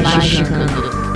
Magicando.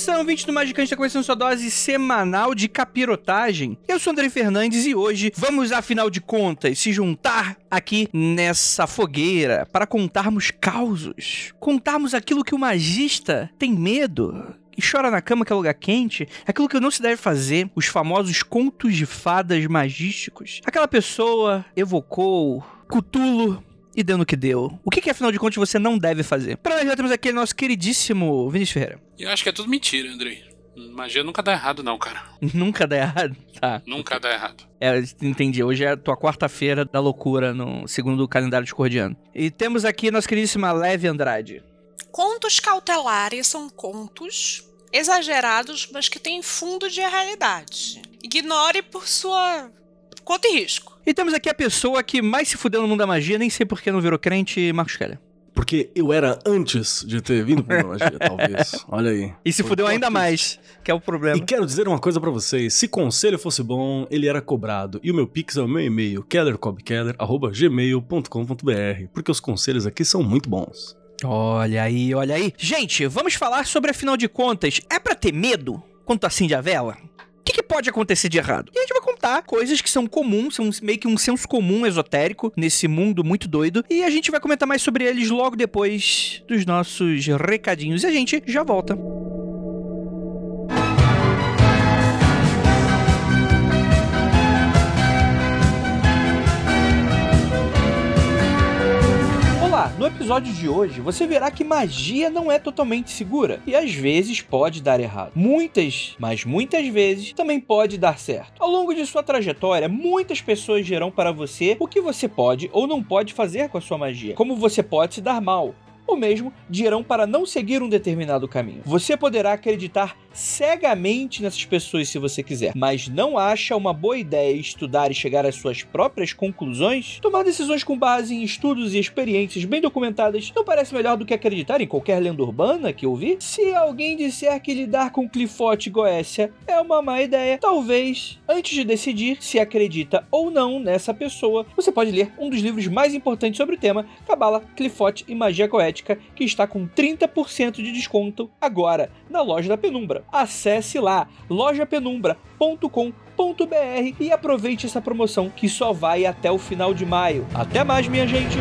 Atenção, 20 do Magicante está começando sua dose semanal de capirotagem. Eu sou André Fernandes e hoje vamos, afinal de contas, se juntar aqui nessa fogueira para contarmos causos. Contarmos aquilo que o magista tem medo e chora na cama que é lugar quente, aquilo que não se deve fazer, os famosos contos de fadas magísticos. Aquela pessoa evocou Cutulo e deu no que deu. O que, que afinal de contas você não deve fazer? Para nós já temos aqui nosso queridíssimo Vinícius Ferreira. Eu acho que é tudo mentira, Andrei. Magia nunca dá errado, não, cara. nunca dá errado? Tá. Nunca dá errado. É, entendi. Hoje é a tua quarta-feira da loucura, no segundo calendário discordiano. E temos aqui nossa queridíssima Leve Andrade. Contos cautelares são contos exagerados, mas que têm fundo de realidade. Ignore por sua conta e risco. E temos aqui a pessoa que mais se fudeu no mundo da magia, nem sei por que não virou crente, Marcos Keller. Porque eu era antes de ter vindo pro magia, talvez. Olha aí. E se fudeu ainda mais, que é o problema. E quero dizer uma coisa para vocês: se conselho fosse bom, ele era cobrado. E o meu pix é o meu e-mail, kellercobkeller.gmail.com.br. Porque os conselhos aqui são muito bons. Olha aí, olha aí. Gente, vamos falar sobre, afinal de contas, é para ter medo quando acende a vela? O que, que, pode acontecer de errado? E a gente vai contar coisas que são comuns, são meio que um senso comum esotérico nesse mundo muito doido. E a gente vai comentar mais sobre eles logo depois dos nossos recadinhos. E a gente já volta. No episódio de hoje você verá que magia não é totalmente segura e às vezes pode dar errado. Muitas, mas muitas vezes também pode dar certo. Ao longo de sua trajetória, muitas pessoas dirão para você o que você pode ou não pode fazer com a sua magia, como você pode se dar mal, ou mesmo dirão para não seguir um determinado caminho. Você poderá acreditar cegamente nessas pessoas se você quiser, mas não acha uma boa ideia estudar e chegar às suas próprias conclusões? Tomar decisões com base em estudos e experiências bem documentadas não parece melhor do que acreditar em qualquer lenda urbana que ouvir? Se alguém disser que lidar com Clifote e Goécia é uma má ideia, talvez, antes de decidir se acredita ou não nessa pessoa, você pode ler um dos livros mais importantes sobre o tema, Cabala, Clifote e Magia Goética, que está com 30% de desconto agora na loja da Penumbra. Acesse lá lojapenumbra.com.br e aproveite essa promoção que só vai até o final de maio. Até mais, minha gente!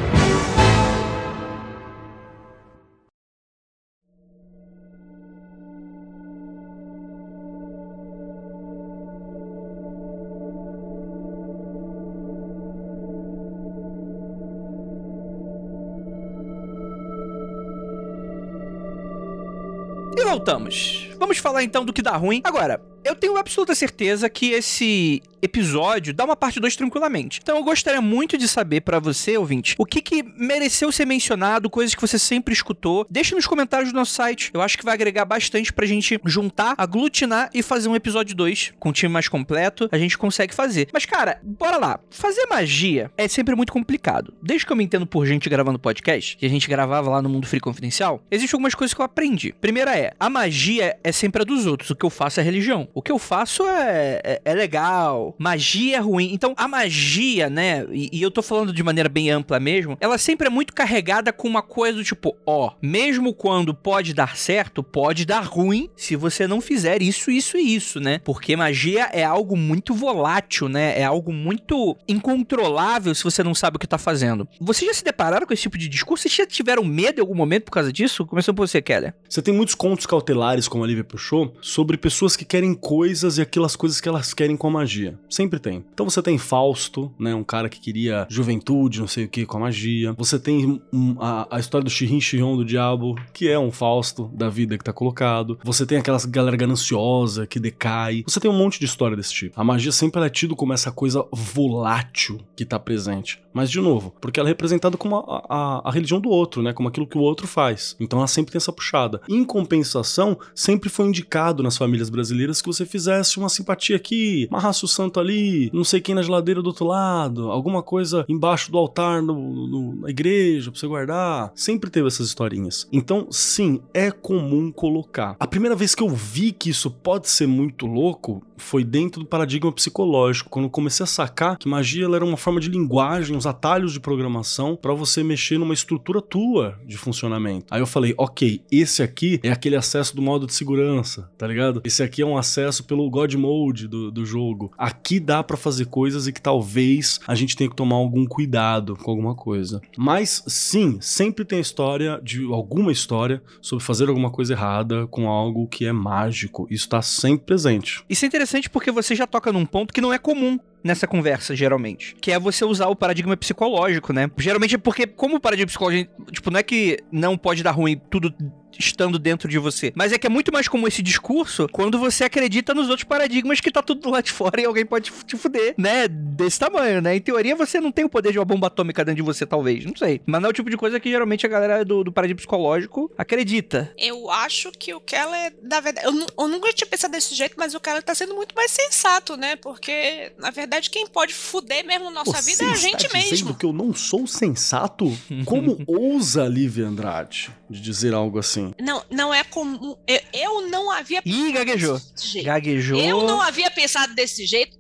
Voltamos. Vamos falar então do que dá ruim. Agora, eu tenho absoluta certeza que esse episódio dá uma parte 2 tranquilamente. Então eu gostaria muito de saber para você, ouvinte, o que que mereceu ser mencionado, coisas que você sempre escutou. Deixa nos comentários do nosso site. Eu acho que vai agregar bastante pra gente juntar, aglutinar e fazer um episódio 2 com um time mais completo. A gente consegue fazer. Mas cara, bora lá. Fazer magia é sempre muito complicado. Desde que eu me entendo por gente gravando podcast, e a gente gravava lá no Mundo Free Confidencial, existem algumas coisas que eu aprendi. Primeira é, a magia é sempre a dos outros, o que eu faço é religião. O que eu faço é, é, é legal. Magia é ruim. Então, a magia, né? E, e eu tô falando de maneira bem ampla mesmo. Ela sempre é muito carregada com uma coisa do tipo: ó, mesmo quando pode dar certo, pode dar ruim se você não fizer isso, isso e isso, né? Porque magia é algo muito volátil, né? É algo muito incontrolável se você não sabe o que tá fazendo. Vocês já se depararam com esse tipo de discurso? Vocês já tiveram medo em algum momento por causa disso? Começando por você, Keller. Você tem muitos contos cautelares, como a Lívia puxou, sobre pessoas que querem coisas e aquelas coisas que elas querem com a magia. Sempre tem. Então você tem Fausto, né? Um cara que queria juventude, não sei o que, com a magia. Você tem um, a, a história do Shirin Shion do Diabo, que é um Fausto da vida que tá colocado. Você tem aquelas galera gananciosa que decai. Você tem um monte de história desse tipo. A magia sempre é tido como essa coisa volátil que tá presente. Mas, de novo, porque ela é representada como a, a, a, religião do outro, né? Como aquilo que o outro faz. Então ela sempre tem essa puxada. Em compensação, sempre foi indicado nas famílias brasileiras que você fizesse uma simpatia aqui, amarrasse o santo ali, não sei quem na geladeira do outro lado, alguma coisa embaixo do altar no, no, na igreja pra você guardar. Sempre teve essas historinhas. Então, sim, é comum colocar. A primeira vez que eu vi que isso pode ser muito louco foi dentro do paradigma psicológico, quando comecei a sacar que magia era uma forma de linguagem, atalhos de programação para você mexer numa estrutura tua de funcionamento. Aí eu falei, ok, esse aqui é aquele acesso do modo de segurança, tá ligado? Esse aqui é um acesso pelo God Mode do, do jogo. Aqui dá para fazer coisas e que talvez a gente tenha que tomar algum cuidado com alguma coisa. Mas sim, sempre tem história de alguma história sobre fazer alguma coisa errada com algo que é mágico. Isso tá sempre presente. Isso é interessante porque você já toca num ponto que não é comum nessa conversa, geralmente. Que é você usar o paradigma psicológico, né? Geralmente é porque, como o paradigma psicológico, tipo, não é que não pode dar ruim tudo estando dentro de você. Mas é que é muito mais comum esse discurso quando você acredita nos outros paradigmas que tá tudo lá de fora e alguém pode te fuder, né? Desse tamanho, né? Em teoria, você não tem o poder de uma bomba atômica dentro de você, talvez. Não sei. Mas não é o tipo de coisa que geralmente a galera do, do paradigma psicológico acredita. Eu acho que o Keller, na verdade, eu, eu nunca tinha pensado desse jeito, mas o Keller tá sendo muito mais sensato, né? Porque, na verdade, quem pode fuder mesmo nossa Você vida é a gente está dizendo mesmo. que eu não sou sensato? Como ousa Lívia Andrade de dizer algo assim? Não, não é comum. Eu, eu não havia Ih, gaguejou. desse jeito. Gaguejou. Eu não havia pensado desse jeito.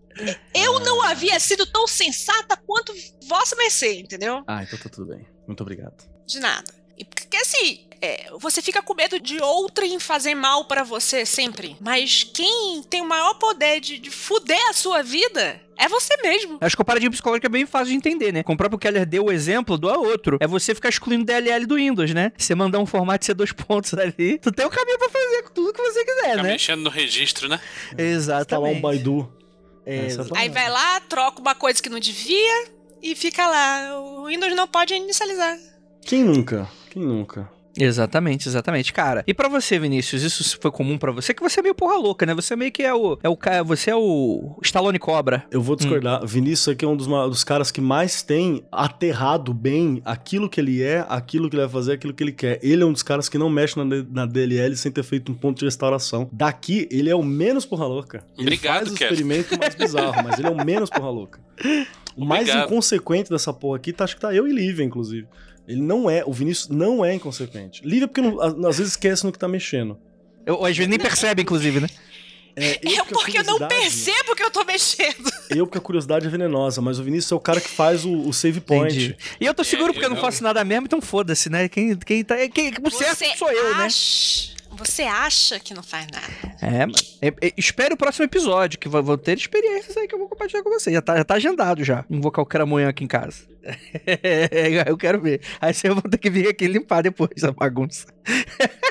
Eu não havia sido tão sensata quanto Vossa Mercê, entendeu? Ah, então tá tudo bem. Muito obrigado. De nada. E porque assim, é, você fica com medo de outrem fazer mal pra você sempre. Mas quem tem o maior poder de, de fuder a sua vida é você mesmo. Acho que o paradigma psicológico é bem fácil de entender, né? Como o próprio Keller deu o exemplo do outro, é você ficar excluindo DLL do Windows, né? Você mandar um formato de C2 pontos ali, tu tem o caminho pra fazer com tudo que você quiser, Fica né? mexendo no registro, né? Instalar um Exatamente. Baidu. É, é a Aí vai lá, troca uma coisa que não devia e fica lá. O Windows não pode inicializar. Quem nunca? Quem nunca? Exatamente, exatamente, cara. E pra você, Vinícius, isso foi comum pra você? Que você é meio porra louca, né? Você meio que é o é o você é o Stallone Cobra. Eu vou discordar. Vinícius aqui é um dos, dos caras que mais tem aterrado bem aquilo que ele é, aquilo que ele vai fazer, aquilo que ele quer. Ele é um dos caras que não mexe na, D- na DLL sem ter feito um ponto de restauração. Daqui, ele é o menos porra louca. Ele Obrigado, faz o Kevin. experimento mais bizarro, mas ele é o menos porra louca. O mais Obrigado. inconsequente dessa porra aqui, tá, acho que tá eu e Lívia, inclusive. Ele não é, o Vinícius não é inconsequente. Lívia porque não- às vezes esquece no que tá mexendo. Eu, às vezes nem percebe, inclusive, né? É, É a porque eu não percebo que eu tô mexendo. Eu porque a curiosidade é venenosa, mas o Vinícius é o cara que faz o, o save point. Entendi. E eu tô seguro É, porque eu não eu- faço nada mesmo, então foda-se, né? Quem, quem tá. Quem, o certo sou eu, né? Você acha que não faz nada. É, mano. É, é, espere o próximo episódio, que vou, vou ter experiências aí que eu vou compartilhar com você. Já tá, já tá agendado já. Invocar o cramunhão aqui em casa. eu quero ver. Aí você vai ter que vir aqui limpar depois essa bagunça.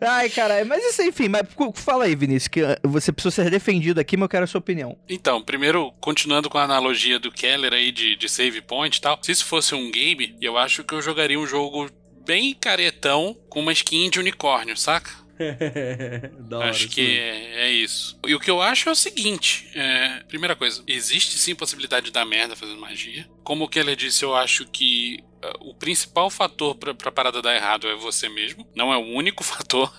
Ai, caralho. Mas isso, enfim, mas fala aí, Vinícius, que ah, você precisa ser defendido aqui, mas eu quero a sua opinião. Então, primeiro, continuando com a analogia do Keller aí de, de save point e tal, se isso fosse um game, eu acho que eu jogaria um jogo bem caretão com uma skin de unicórnio, saca? da hora, acho que é, é isso. E o que eu acho é o seguinte: é, primeira coisa, existe sim possibilidade de dar merda fazendo magia. Como o Keller disse, eu acho que uh, o principal fator pra, pra parada dar errado é você mesmo. Não é o único fator.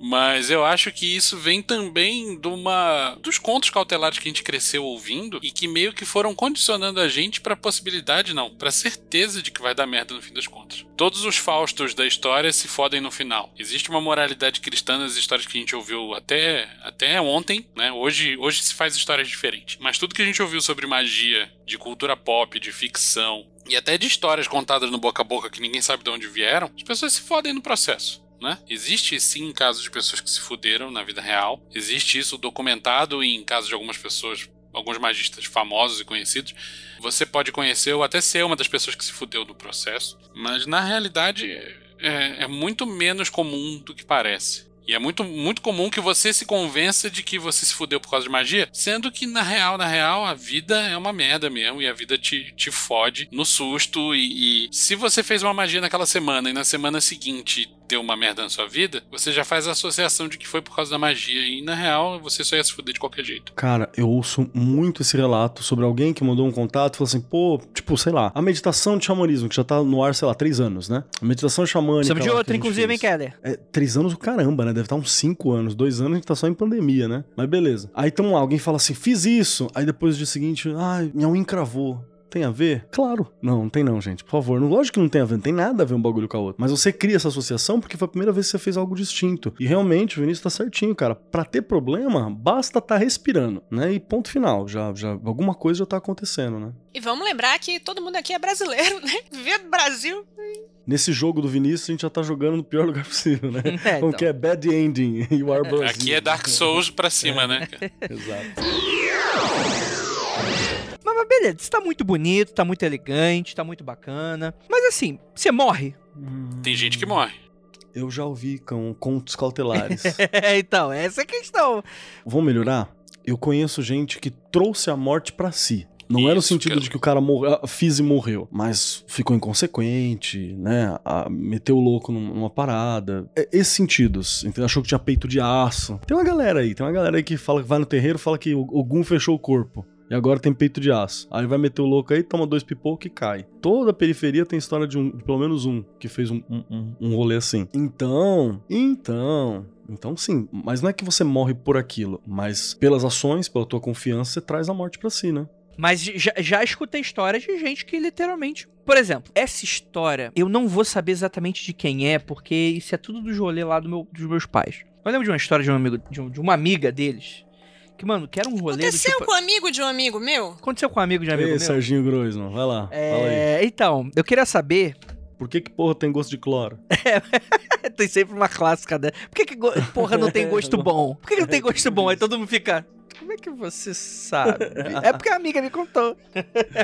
Mas eu acho que isso vem também de uma dos contos cautelares que a gente cresceu ouvindo e que meio que foram condicionando a gente pra possibilidade, não, pra certeza de que vai dar merda no fim das contas. Todos os Faustos da história se fodem no final. Existe uma moralidade cristã nas histórias que a gente ouviu até, até ontem, né? Hoje, hoje se faz histórias diferentes. Mas tudo que a gente ouviu sobre magia, de cultura pop, de ficção, e até de histórias contadas no boca a boca que ninguém sabe de onde vieram, as pessoas se fodem no processo. Né? Existe sim casos de pessoas que se fuderam na vida real. Existe isso documentado em casos de algumas pessoas, alguns magistas famosos e conhecidos. Você pode conhecer ou até ser uma das pessoas que se fudeu no processo. Mas na realidade é, é muito menos comum do que parece. E é muito, muito comum que você se convença de que você se fudeu por causa de magia, sendo que na real, na real, a vida é uma merda mesmo e a vida te, te fode no susto. E, e se você fez uma magia naquela semana e na semana seguinte deu uma merda na sua vida, você já faz a associação de que foi por causa da magia e na real você só ia se fuder de qualquer jeito. Cara, eu ouço muito esse relato sobre alguém que mandou um contato e falou assim, pô, tipo, sei lá, a meditação de xamanismo, que já tá no ar, sei lá, três anos, né? A meditação xamânica. Precisamos de lá outra, inclusive, hein. Keller? É, três anos o caramba, né? Deve estar uns cinco anos. Dois anos a gente tá só em pandemia, né? Mas beleza. Aí então alguém fala assim, fiz isso. Aí depois do dia seguinte, ai, minha unha encravou. Tem a ver? Claro. Não, não tem não, gente. Por favor. Não, lógico que não tem a ver. Não tem nada a ver um bagulho com a outra. Mas você cria essa associação porque foi a primeira vez que você fez algo distinto. E realmente, o Vinícius tá certinho, cara. Pra ter problema, basta tá respirando, né? E ponto final. Já, já, alguma coisa já tá acontecendo, né? E vamos lembrar que todo mundo aqui é brasileiro, né? Viver no Brasil. Nesse jogo do Vinícius, a gente já tá jogando no pior lugar possível, né? É, Como então. que é bad ending. You are Brazil. Aqui é Dark Souls pra cima, né? Exato. Mas beleza, isso tá muito bonito, tá muito elegante, tá muito bacana. Mas assim, você morre. Tem gente que morre. Eu já ouvi com contos cautelares. então, essa é a questão. Vamos melhorar? Eu conheço gente que trouxe a morte pra si. Não é no Isso, sentido cara. de que o cara morreu, ah, fiz e morreu, mas ficou inconsequente, né? Ah, meteu o louco num- numa parada. É, esses sentidos, entendeu? Achou que tinha peito de aço. Tem uma galera aí, tem uma galera aí que fala que vai no terreiro fala que o Ogum fechou o corpo. E agora tem peito de aço. Aí vai meter o louco aí, toma dois pipocos e cai. Toda a periferia tem história de, um, de pelo menos um que fez um, um, um- rolê assim. Então, então, então sim, mas não é que você morre por aquilo, mas pelas ações, pela tua confiança, você traz a morte pra si, né? Mas já, já escutei histórias de gente que literalmente. Por exemplo, essa história eu não vou saber exatamente de quem é, porque isso é tudo do rolê lá do meu- dos meus pais. Eu lembro de uma história de, um amigo, de, um- de uma amiga deles. Que, mano, que era um rolê. Aconteceu tipo- com um amigo de um amigo meu? Aconteceu com um amigo de um amigo Ei, meu. Serginho Groisman, vai lá, fala aí. É, então, eu queria saber. Por que que porra tem gosto de cloro? tem sempre uma clássica, né? Por que, que go- porra não tem gosto bom? Por que, que não tem gosto bom? Aí todo mundo fica. Como é que você sabe? É porque a amiga me contou.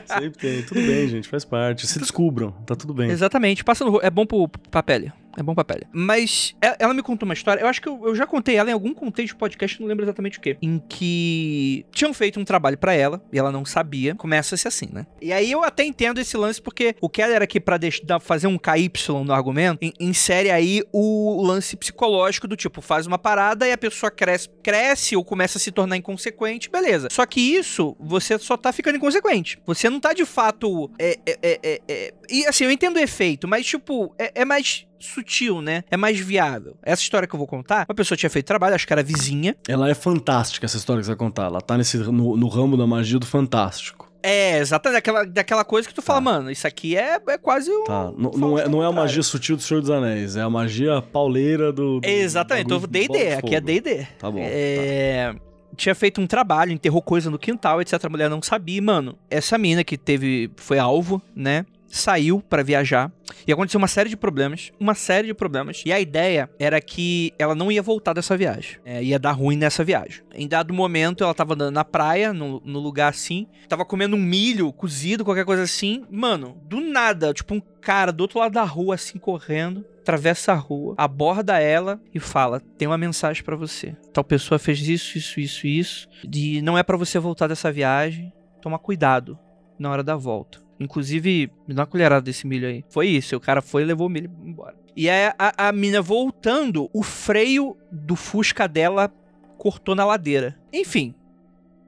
Sempre tem. Tudo bem, gente, faz parte. Se descubram, tá tudo bem. Exatamente, passa no É bom pro, pra pele. É bom pra pele. Mas e- ela me contou uma história, eu acho que eu, já contei ela em algum contexto de podcast, não lembro exatamente o que. Em que tinham feito um trabalho pra ela e ela não sabia. Começa-se assim, né? E aí eu até entendo esse lance porque o Keller aqui pra deix- dar- fazer um KY no argumento, in- insere aí o lance psicológico do tipo, faz uma parada e a pessoa cresce, cresce ou começa a se tornar inconsequente, beleza. Só que isso, você só tá ficando inconsequente. Você não tá de fato. É, é, é, é- é- E assim, eu entendo o efeito, mas tipo, é, é mais sutil, né? É mais viável. Essa história que eu vou contar, uma pessoa tinha feito trabalho, acho que era vizinha. Ela é fantástica, essa história que você vai contar. Ela tá nesse, no, no ramo da magia do fantástico. É, exatamente, daquela, daquela coisa que tu fala, Tá. mano, isso aqui é, é quase um. Tá. N- não, é, não é a magia sutil do Senhor dos Anéis, é a magia pauleira do. do Exatamente, do D&D, aqui é. D&D. Tá bom. É, Tinha feito um trabalho, enterrou coisa no quintal, etc. A mulher não sabia. Mano, essa mina que teve. Foi alvo, né? Saiu pra viajar. E aconteceu uma série de problemas. Uma série de problemas. E a ideia era que ela não ia voltar dessa viagem. É, ia dar ruim nessa viagem. Em dado momento, ela tava andando na praia, no, no lugar assim. Tava comendo um milho cozido, qualquer coisa assim. Mano, do nada, tipo um cara do outro lado da rua, assim, correndo atravessa a rua, aborda ela e fala: "Tem uma mensagem pra você. Tal pessoa fez isso, isso, isso, isso, e não é pra você voltar dessa viagem. Toma cuidado na hora da volta. Inclusive, me dá uma colherada desse milho aí. Foi isso, o cara foi e levou o milho embora. E aí a, a mina voltando, o freio do Fusca dela cortou na ladeira. Enfim,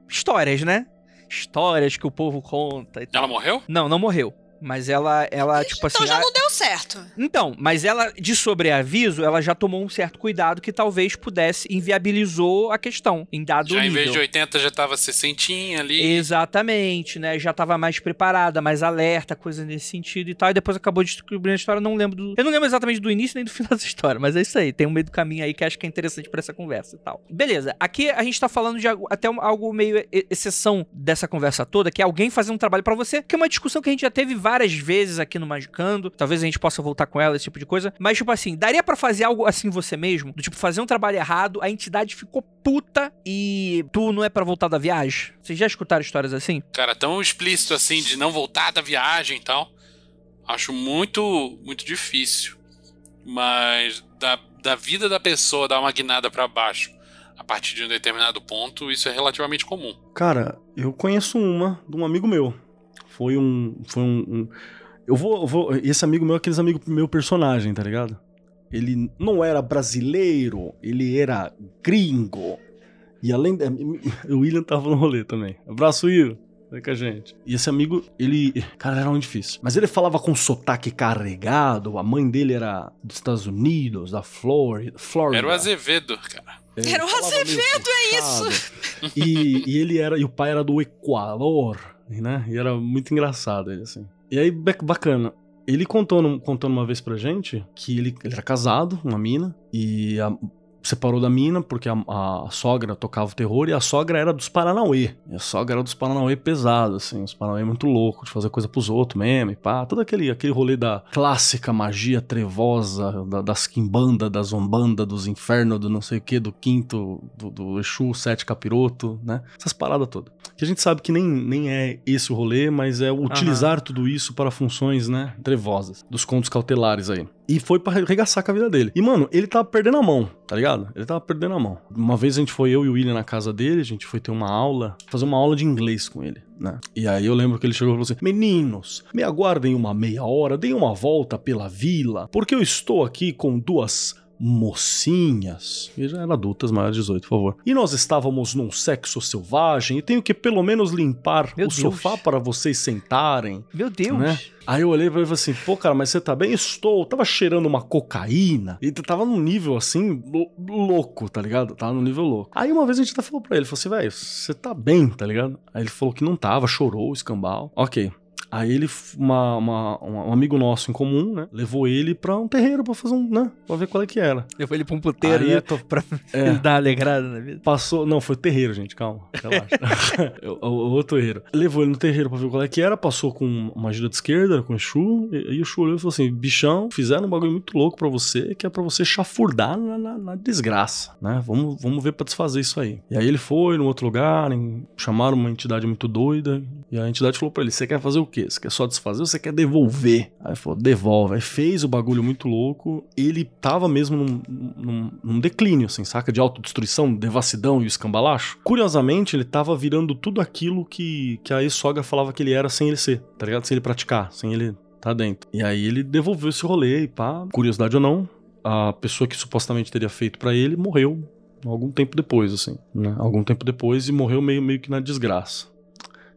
histórias, né? Histórias que o povo conta e tal. Ela morreu? Não, não morreu. Mas ela, ela tipo assim. Então já a- não deu certo. Então, mas ela, de sobreaviso, ela já tomou um certo cuidado que talvez pudesse, inviabilizou a questão, em dado Já em nível. vez de 80 já tava 60 ali. Exatamente, né? Já tava mais preparada, mais alerta, coisa nesse sentido e tal. E depois acabou descobrindo a história. Não lembro do. Eu não lembro exatamente do início nem do final dessa história, mas é isso aí. Tem um meio do caminho aí que acho que é interessante pra essa conversa e tal. Beleza. Aqui a gente tá falando de algo- até algo meio exceção dessa conversa toda, que é alguém fazendo um trabalho pra você, que é uma discussão que a gente já teve várias vezes aqui no Magicando. Talvez a gente possa voltar com ela, esse tipo de coisa. Mas, tipo assim, daria pra fazer algo assim você mesmo? Do tipo, fazer um trabalho errado, a entidade ficou puta e tu não é pra voltar da viagem? Vocês já escutaram histórias assim? Cara, tão explícito assim de não voltar da viagem e tal. Acho muito, muito difícil. Mas da, da vida da pessoa dar uma guinada pra baixo a partir de um determinado ponto, isso é relativamente comum. Cara, eu conheço uma de um amigo meu. Foi um. Foi um. um- eu, vou, eu vou. Esse amigo meu é aqueles amigos meu personagem, tá ligado? Ele não era brasileiro, ele era gringo. E além. da- O William tava no rolê também. Abraço, Will. Vem com a gente. E esse amigo, ele. Cara, era muito difícil. Mas ele falava com sotaque carregado. A mãe dele era dos Estados Unidos, da Flórida. Flórida. Era o Azevedo, cara. É, Era o Azevedo, é puxado. E, e ele era, e o pai era do Equador, né? E era muito engraçado ele assim. E aí ba- bacana. Ele contou contando uma vez pra gente que ele, ele era casado, uma mina, e a- separou da mina porque a, a sogra tocava o terror e a sogra era dos Paranauê. E a sogra era dos Paranauê pesado, assim, os Paranauê muito louco de fazer coisa pros outros mesmo e pá. Todo aquele, aquele rolê da clássica magia trevosa, da, das quimbanda, da zombanda, dos infernos, do não sei o que, do quinto, do, do Exu, sete capiroto, né? Essas paradas todas. Que a gente sabe que nem, nem é esse o rolê, mas é utilizar tudo isso para funções, né, trevosas, dos contos cautelares aí. E foi pra arregaçar com a vida dele. E, mano, ele tava perdendo a mão, tá ligado? Ele tava perdendo a mão. Uma vez a gente foi, eu e o William, na casa dele, a gente foi ter uma aula, fazer uma aula de inglês com ele, né? E aí eu lembro que ele chegou e falou assim: Meninos, me aguardem uma meia hora, deem uma volta pela vila, porque eu estou aqui com duas mocinhas, e já eram adultas, maiores de 18, por favor. E nós estávamos num sexo selvagem e tenho que pelo menos limpar Meu o Deus. sofá para vocês sentarem. Meu Deus. Né? Aí eu olhei pra ele e falei assim, pô, cara, mas você tá bem? Estou. Tava cheirando uma cocaína. E tava num nível assim, lou- louco, tá ligado? Tava num nível louco. Aí uma vez a gente até falou pra ele, falou assim, velho, você tá bem, tá ligado? Aí ele falou que não tava, chorou, escambau. Ok. Aí ele, uma, uma- um amigo nosso em comum, né? Levou ele pra um terreiro pra fazer um, né? Pra ver qual é que era. Levou ele pra um puteiro, Aí né? tô- Pra É. dar uma alegrada na vida. Passou. Não, foi terreiro, gente, calma. Relaxa. o, o- o outro terreiro. Levou ele no terreiro pra ver qual é que era, passou com uma gira de esquerda, com o Exu, e, e o Exu olhou e falou assim: bichão, fizeram um bagulho muito louco pra você, que é pra você chafurdar na, na- na desgraça, né? Vamos, vamos ver pra desfazer isso aí. E aí ele foi num outro lugar, em- chamaram uma entidade muito doida, e a entidade falou pra ele: você quer fazer o quê? Você quer só desfazer ou você quer devolver? Aí falou: devolve. Aí fez o bagulho muito louco, ele tava mesmo num, num, num declínio, assim, saca? De autodestruição, devassidão e o escambalacho. Curiosamente, ele tava virando tudo aquilo que, que a ex-sogra falava que ele era sem ele ser, tá ligado? Sem ele praticar, sem ele tá dentro. E aí ele devolveu esse rolê e pá, curiosidade ou não, a pessoa que supostamente teria feito pra ele morreu algum tempo depois, assim, né? Algum tempo depois e morreu meio, meio que na desgraça.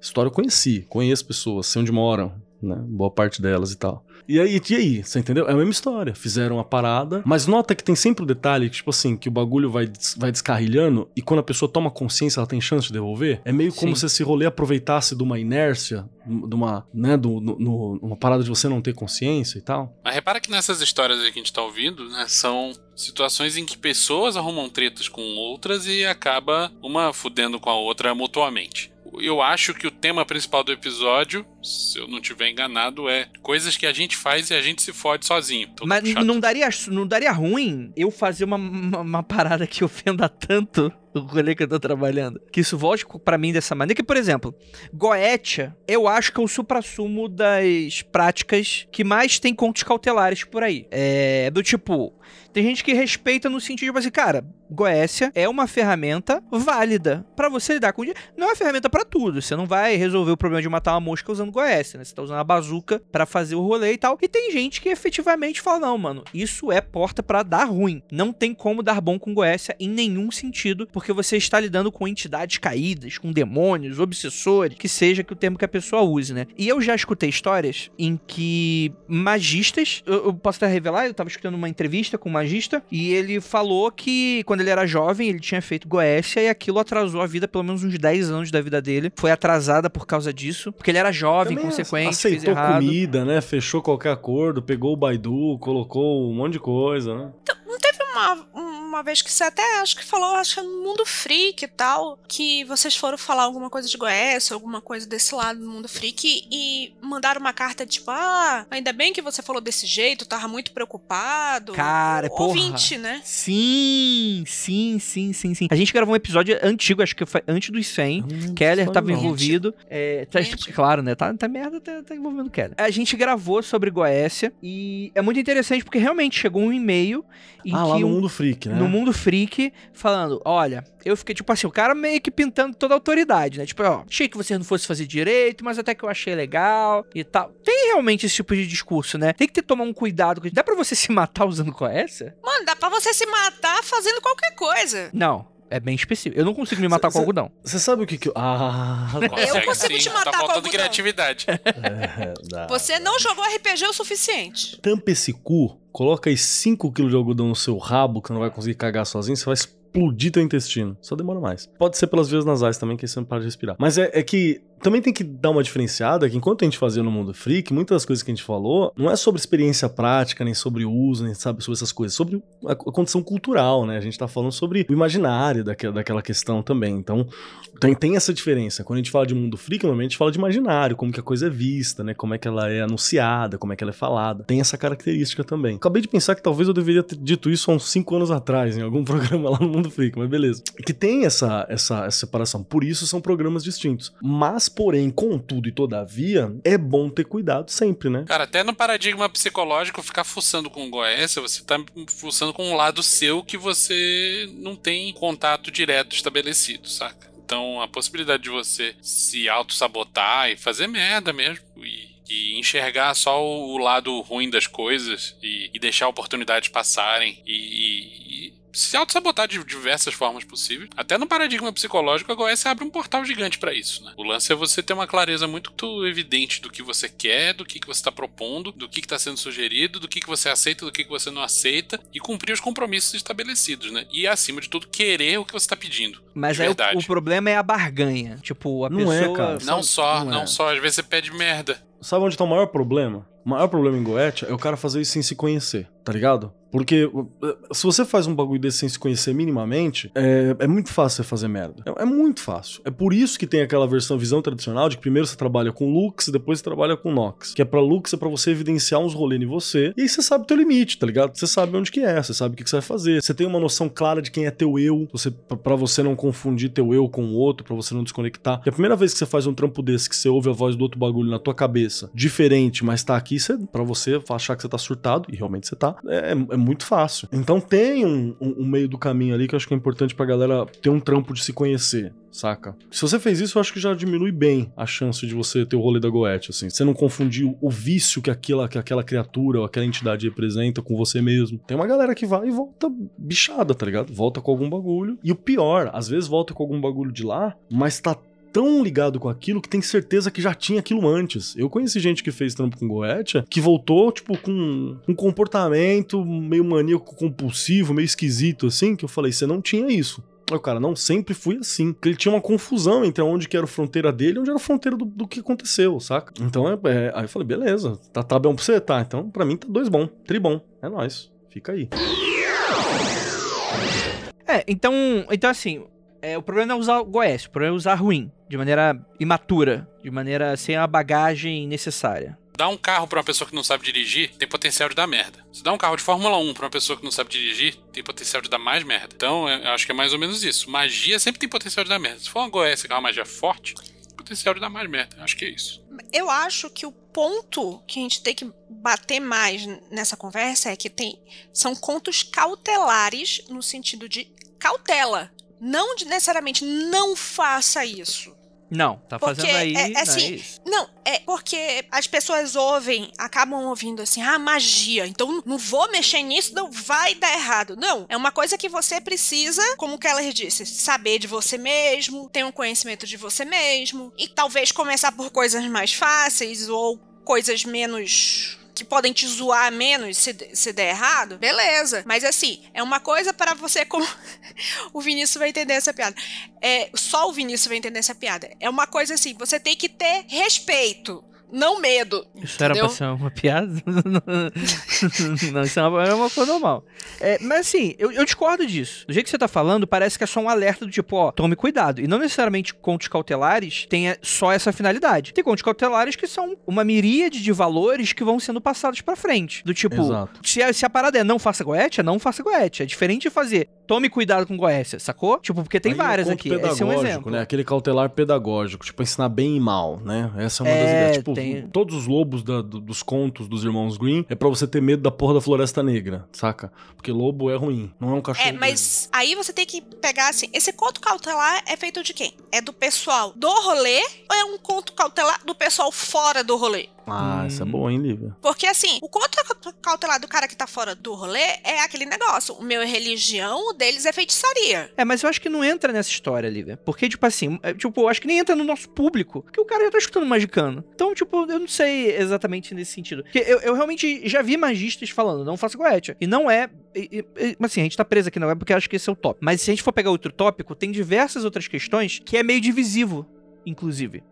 História eu conheci, conheço pessoas, sei onde moram, né? Boa parte delas e tal. E aí, e aí, você entendeu? É a mesma história. Fizeram a parada, mas nota que tem sempre o detalhe, que, tipo assim, que o bagulho vai, vai descarrilhando e quando a pessoa toma consciência, ela tem chance de devolver. É meio como Sim. se esse rolê aproveitasse de uma inércia, de uma, né, do, no- no- uma parada de você não ter consciência e tal. Mas repara que nessas histórias aí que a gente tá ouvindo, né, são situações em que pessoas arrumam tretas com outras e acaba uma fudendo com a outra mutuamente. Eu acho que o tema principal do episódio, se eu não tiver enganado, é coisas que a gente faz e a gente se fode sozinho. Todo Mas não daria, não daria ruim eu fazer uma, uma, uma parada que ofenda tanto o rolê que eu tô trabalhando. Que isso volte pra mim dessa maneira. Que, por exemplo, Goetia, eu acho que é o supra-sumo das práticas que mais tem contos cautelares por aí. É do tipo. Tem gente que respeita no sentido de assim, cara, Goécia é uma ferramenta válida pra você lidar com. Não é uma ferramenta pra tudo. Você não vai resolver o problema de matar uma mosca usando Goécia, né? Você tá usando a bazuca pra fazer o rolê e tal. E tem gente que efetivamente fala: não, mano, isso é porta pra dar ruim. Não tem como dar bom com Goécia em nenhum sentido, porque você está lidando com entidades caídas, com demônios, obsessores, que seja que o termo que a pessoa use, né? E eu já escutei histórias em que magistas, eu, eu posso até revelar, eu tava escutando uma entrevista com um magista e ele falou que quando ele era jovem ele tinha feito Goécia e aquilo atrasou a vida pelo menos uns 10 anos da vida dele. Foi atrasada por causa disso, porque ele era jovem, Também consequente, fez aceitou errado. comida, né? Fechou qualquer acordo, pegou o Baidu, colocou um monte de coisa, né? Não teve uma, uma vez que você até acho que falou, acho que é no mundo freak e tal, que vocês foram falar alguma coisa de Goécia, alguma coisa desse lado do mundo freak e mandaram uma carta tipo, ah, ainda bem que você falou desse jeito, tava muito preocupado. Cara, O porra. Ouvinte, né? Sim, sim, sim, sim, sim. A gente gravou um episódio antigo, acho que foi antes dos 100. Keller tava Não. envolvido. É, tá, Gente. claro, né? Tá, tá merda, tá, tá envolvendo o Keller. A gente gravou sobre Goécia e é muito interessante porque realmente chegou um e-mail em Ah, lá que no um- mundo freak, né? no mundo freak, falando: olha, eu fiquei tipo assim, o cara meio que pintando toda a autoridade, né? Tipo, ó, achei que você não fosse fazer direito, mas até que eu achei legal e tal. Tem realmente esse tipo de discurso, né? Tem que ter tomar um cuidado. Dá pra você se matar usando Goécia? Mano, dá pra você se matar fazendo qualquer coisa. Não. É bem específico. Eu não consigo me matar Cê- com algodão. Você sabe o que que eu... Ah, Consegue consigo sim, te matar Tá com algodão. criatividade. é, dá. Você não jogou RPG o suficiente. Tampa esse cu, coloca aí 5kg de algodão no seu rabo, que você não vai conseguir cagar sozinho, você vai explodir teu intestino. Só demora mais. Pode ser pelas vias nasais também, que aí você não para de respirar. Mas é, é que também tem que dar uma diferenciada, que enquanto a gente fazia no Mundo Freak, muitas das coisas que a gente falou, não é sobre experiência prática, nem sobre uso, nem sabe sobre essas coisas, sobre a, condição cultural, né? A gente tá falando sobre o imaginário daquela, daquela questão também. Então, tem, tem essa diferença. Quando a gente fala de Mundo Freak, normalmente a gente fala de imaginário, como que a coisa é vista, né? Como é que ela é anunciada, como é que ela é falada. Tem essa característica também. Acabei de pensar que talvez eu deveria ter dito isso há uns 5 anos atrás, em algum programa lá no Mundo Freak, mas beleza. Que tem essa, essa, essa separação. Por isso são programas distintos. Mas, porém, contudo e todavia, é bom ter cuidado sempre, né? Cara, até no paradigma psicológico, ficar fuçando com Goécia, você tá fuçando com um lado seu que você não tem contato direto estabelecido, saca? Então a possibilidade de você se auto-sabotar e fazer merda mesmo. E, e enxergar só o, lado ruim das coisas e, e deixar oportunidades passarem e- e se auto-sabotar de diversas formas possíveis. Até no paradigma psicológico, a Goécia abre um portal gigante pra isso, né? O lance é você ter uma clareza muito evidente do que você quer, do que, que você está propondo, do que está sendo sugerido, do que, que você aceita, do que, que você não aceita e cumprir os compromissos estabelecidos, né? E acima de tudo, querer o que você está pedindo. Mas aí o, verdade. o problema é a barganha. Tipo, a Não é, pessoa. cara. Não só, não não, é. só, às vezes você pede merda. Sabe onde tá o maior problema? O maior problema em Goethe é o cara fazer isso sem se conhecer, tá ligado? Porque uh, se você faz um bagulho desse sem se conhecer minimamente, é, é muito fácil você fazer merda. É, é muito fácil. É por isso que tem aquela versão visão tradicional de que primeiro você trabalha com Lux e depois você trabalha com Nox. Que é pra Lux é pra você evidenciar uns rolês em você. E aí você sabe o teu limite, tá ligado? Você sabe onde que é, você sabe o que, que você vai fazer. Você tem uma noção clara de quem é teu eu, você, pra você não confundir teu eu com o outro, pra você não desconectar. E a primeira vez que você faz um trampo desse, que você ouve a voz do outro bagulho na tua cabeça, diferente, mas tá aqui, você, pra você achar que você tá surtado, e realmente você tá, é, é muito fácil. Então tem um, um- um meio do caminho ali que eu acho que é importante pra galera ter um trampo de se conhecer. Saca? Se você fez isso, eu acho que já diminui bem a chance de você ter o rolê da Goethe, assim. Você não confundir o- o vício que aquela, que aquela criatura ou aquela entidade representa com você mesmo. Tem uma galera que vai e volta bichada, tá ligado? Volta com algum bagulho. E o pior, às vezes volta com algum bagulho de lá, mas tá tão ligado com aquilo que tem certeza que já tinha aquilo antes. Eu conheci gente que fez trampo com Goetia que voltou, tipo, com um comportamento meio maníaco compulsivo, meio esquisito, assim, que eu falei, você não tinha isso. Aí o cara, não, sempre fui assim. Porque ele tinha uma confusão entre onde que era a fronteira dele e onde era a fronteira do, do que aconteceu, saca? Então, é, é- aí eu falei, beleza, tá, tá bom pra você? Tá, então pra mim tá dois bom, tri bom. É nóis, fica aí. É, então, então assim, é, o problema não é usar o Goécio, o problema é usar ruim, de maneira imatura, de maneira sem a bagagem necessária. Dar um carro pra uma pessoa que não sabe dirigir tem potencial de dar merda. Se dá um carro de Fórmula 1 pra uma pessoa que não sabe dirigir, tem potencial de dar mais merda. Então, eu acho que é mais ou menos isso. Magia sempre tem potencial de dar merda. Se for uma Goécia que é uma magia forte, tem potencial de dar mais merda. Acho que é isso. Eu acho que o ponto que a gente tem que bater mais nessa conversa é que tem são contos cautelares no sentido de cautela, não necessariamente não faça isso. Não, tá Porque fazendo aí. é- é não é assim. Não, é porque as pessoas ouvem, acabam ouvindo assim, ah, magia, então não vou mexer nisso, não vai dar errado. Não, é uma coisa que você precisa, como o Keller disse, saber de você mesmo, ter um conhecimento de você mesmo, e talvez começar por coisas mais fáceis ou coisas menos que podem te zoar menos se, se der errado, beleza. Mas assim, é uma coisa para você como o Vinícius vai entender essa piada. É, só o Vinícius vai entender essa piada. É uma coisa assim, você tem que ter respeito, não medo. Isso era entendeu? pra ser uma piada? não, isso é uma, é uma coisa normal. É, mas assim, eu, eu discordo disso. Do jeito que você tá falando, parece que é só um alerta do tipo, ó, tome cuidado. E não necessariamente contos cautelares tenha só essa finalidade. Tem contos cautelares que são uma miríade de valores que vão sendo passados pra frente. Do tipo, Exato. se a, se a parada é não faça é não faça goethe. É diferente de fazer tome cuidado com goécia, sacou? Tipo, porque tem Aí é várias aqui. Esse é um exemplo. Né? Aquele cautelar pedagógico, tipo, ensinar bem e mal, né? Essa é uma das É, ideias. Tipo, tem- todos os lobos da- do- dos contos dos irmãos Green é pra você ter medo da porra da floresta negra, saca? Porque lobo é ruim, não é um cachorro. É, mas aí você tem que pegar assim, esse conto cautelar é feito de quem? É do pessoal do rolê ou é um conto cautelar do pessoal fora do rolê? Ah, essa é Hum. boa, hein, Lívia? Porque assim, o conto cautelar do cara que tá fora do rolê é aquele negócio. O meu é religião, o deles é feitiçaria. É, mas eu acho que não entra nessa história, Lívia. Porque, tipo assim, é, tipo, eu acho que nem entra no nosso público. Porque o cara já tá escutando magicano. Então, tipo, eu não sei exatamente nesse sentido. Porque eu, eu realmente já vi magistas falando, não faça goetia. E não é. E, e, e, assim, a gente tá preso aqui, não é porque eu acho que esse é o tópico. Mas se a gente for pegar outro tópico, tem diversas outras questões que é meio divisivo, inclusive.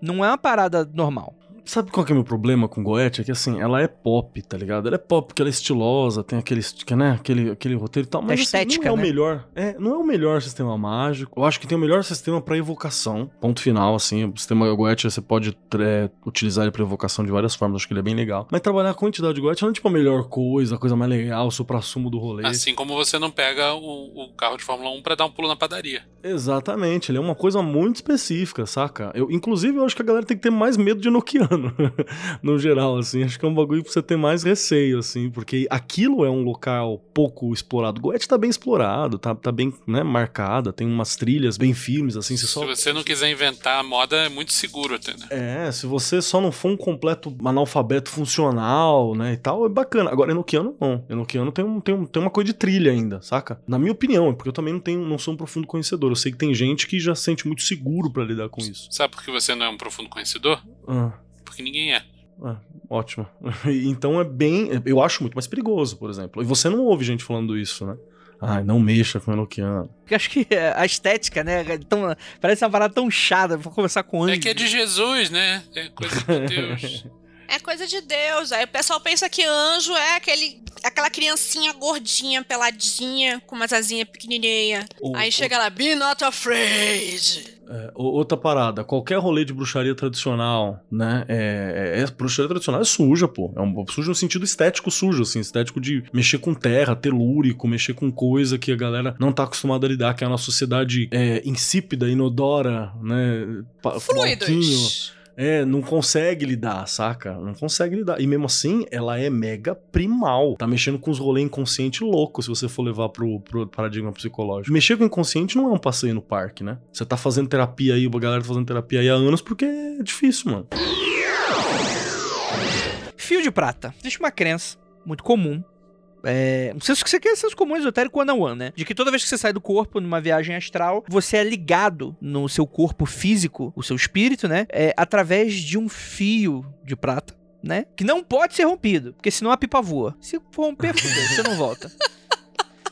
Não é uma parada normal. Sabe qual que é o meu problema com Goethe? É que assim, ela é pop, tá ligado? Ela é pop porque ela é estilosa, tem aquele, que, né, aquele, aquele roteiro e tal. Mas assim, estética, não é né? o melhor. É, não é o melhor sistema mágico. Eu acho que tem o melhor sistema pra evocação. Ponto final, assim. O sistema Goethe você pode é, utilizar ele pra evocação de várias formas. Acho que ele é bem legal. Mas trabalhar com a entidade de Goethe não é tipo a melhor coisa, a coisa mais legal, o supra-sumo do rolê. Assim como você não pega o, o carro de Fórmula 1 pra dar um pulo na padaria. Exatamente, ele é uma coisa muito específica, saca? Eu, inclusive, eu acho que a galera tem que ter mais medo de No geral, assim. Acho que é um bagulho pra você ter mais receio, assim, porque aquilo é um local pouco explorado. Goethe tá bem explorado, tá, tá bem, né, marcada, tem umas trilhas bem firmes, assim, você Se só... você não quiser inventar a moda, é muito seguro até, né? É, se você só não for um completo analfabeto funcional, né, e tal, é bacana. Agora, Enochiano não. Enochiano tem, um, tem, um, tem uma coisa de trilha ainda, saca? Na minha opinião, é porque eu também não tenho, não sou um profundo conhecedor. Eu sei que tem gente que já se sente muito seguro pra lidar com isso. Sabe por que você não é um profundo conhecedor? Ah, Porque ninguém é. ah, ótimo. então é bem, eu acho muito mais perigoso, por exemplo. E você não ouve gente falando isso, né? Ai, não mexa com Enochiano. Porque eu acho que é, a estética, né? é Tão, parece uma parada tão chata. Vou conversar com anjo. É que é de Jesus, né? É coisa de Deus. É coisa de Deus. Aí o pessoal pensa que anjo é aquele, aquela criancinha gordinha, peladinha, com umas asinhas pequenininha. Ou- Aí chega lá, be not afraid. É, outra parada, qualquer rolê de bruxaria tradicional, né? É, é- é- bruxaria tradicional é suja, pô. É um sujo no sentido estético sujo, assim, estético de mexer com terra, telúrico, mexer com coisa que a galera não tá acostumada a lidar, que é a nossa sociedade é, insípida, inodora, né? pa-. Fluidos. É, não consegue lidar, saca? Não consegue lidar. E mesmo assim, ela é mega primal. Tá mexendo com os rolês inconsciente louco, se você for levar pro, pro paradigma psicológico. Mexer com o inconsciente não é um passeio no parque, né? Você tá fazendo terapia aí, a galera tá fazendo terapia aí há anos porque é difícil, mano. Fio de prata. Existe uma crença muito comum. É, não sei se você quer senso comum esotérico one on one, né? De que toda vez que você sai do corpo numa viagem astral, você é ligado no seu corpo físico, o seu espírito, né? É, através de um fio de prata, né? Que não pode ser rompido, porque senão a pipa voa. Se romper, você não volta.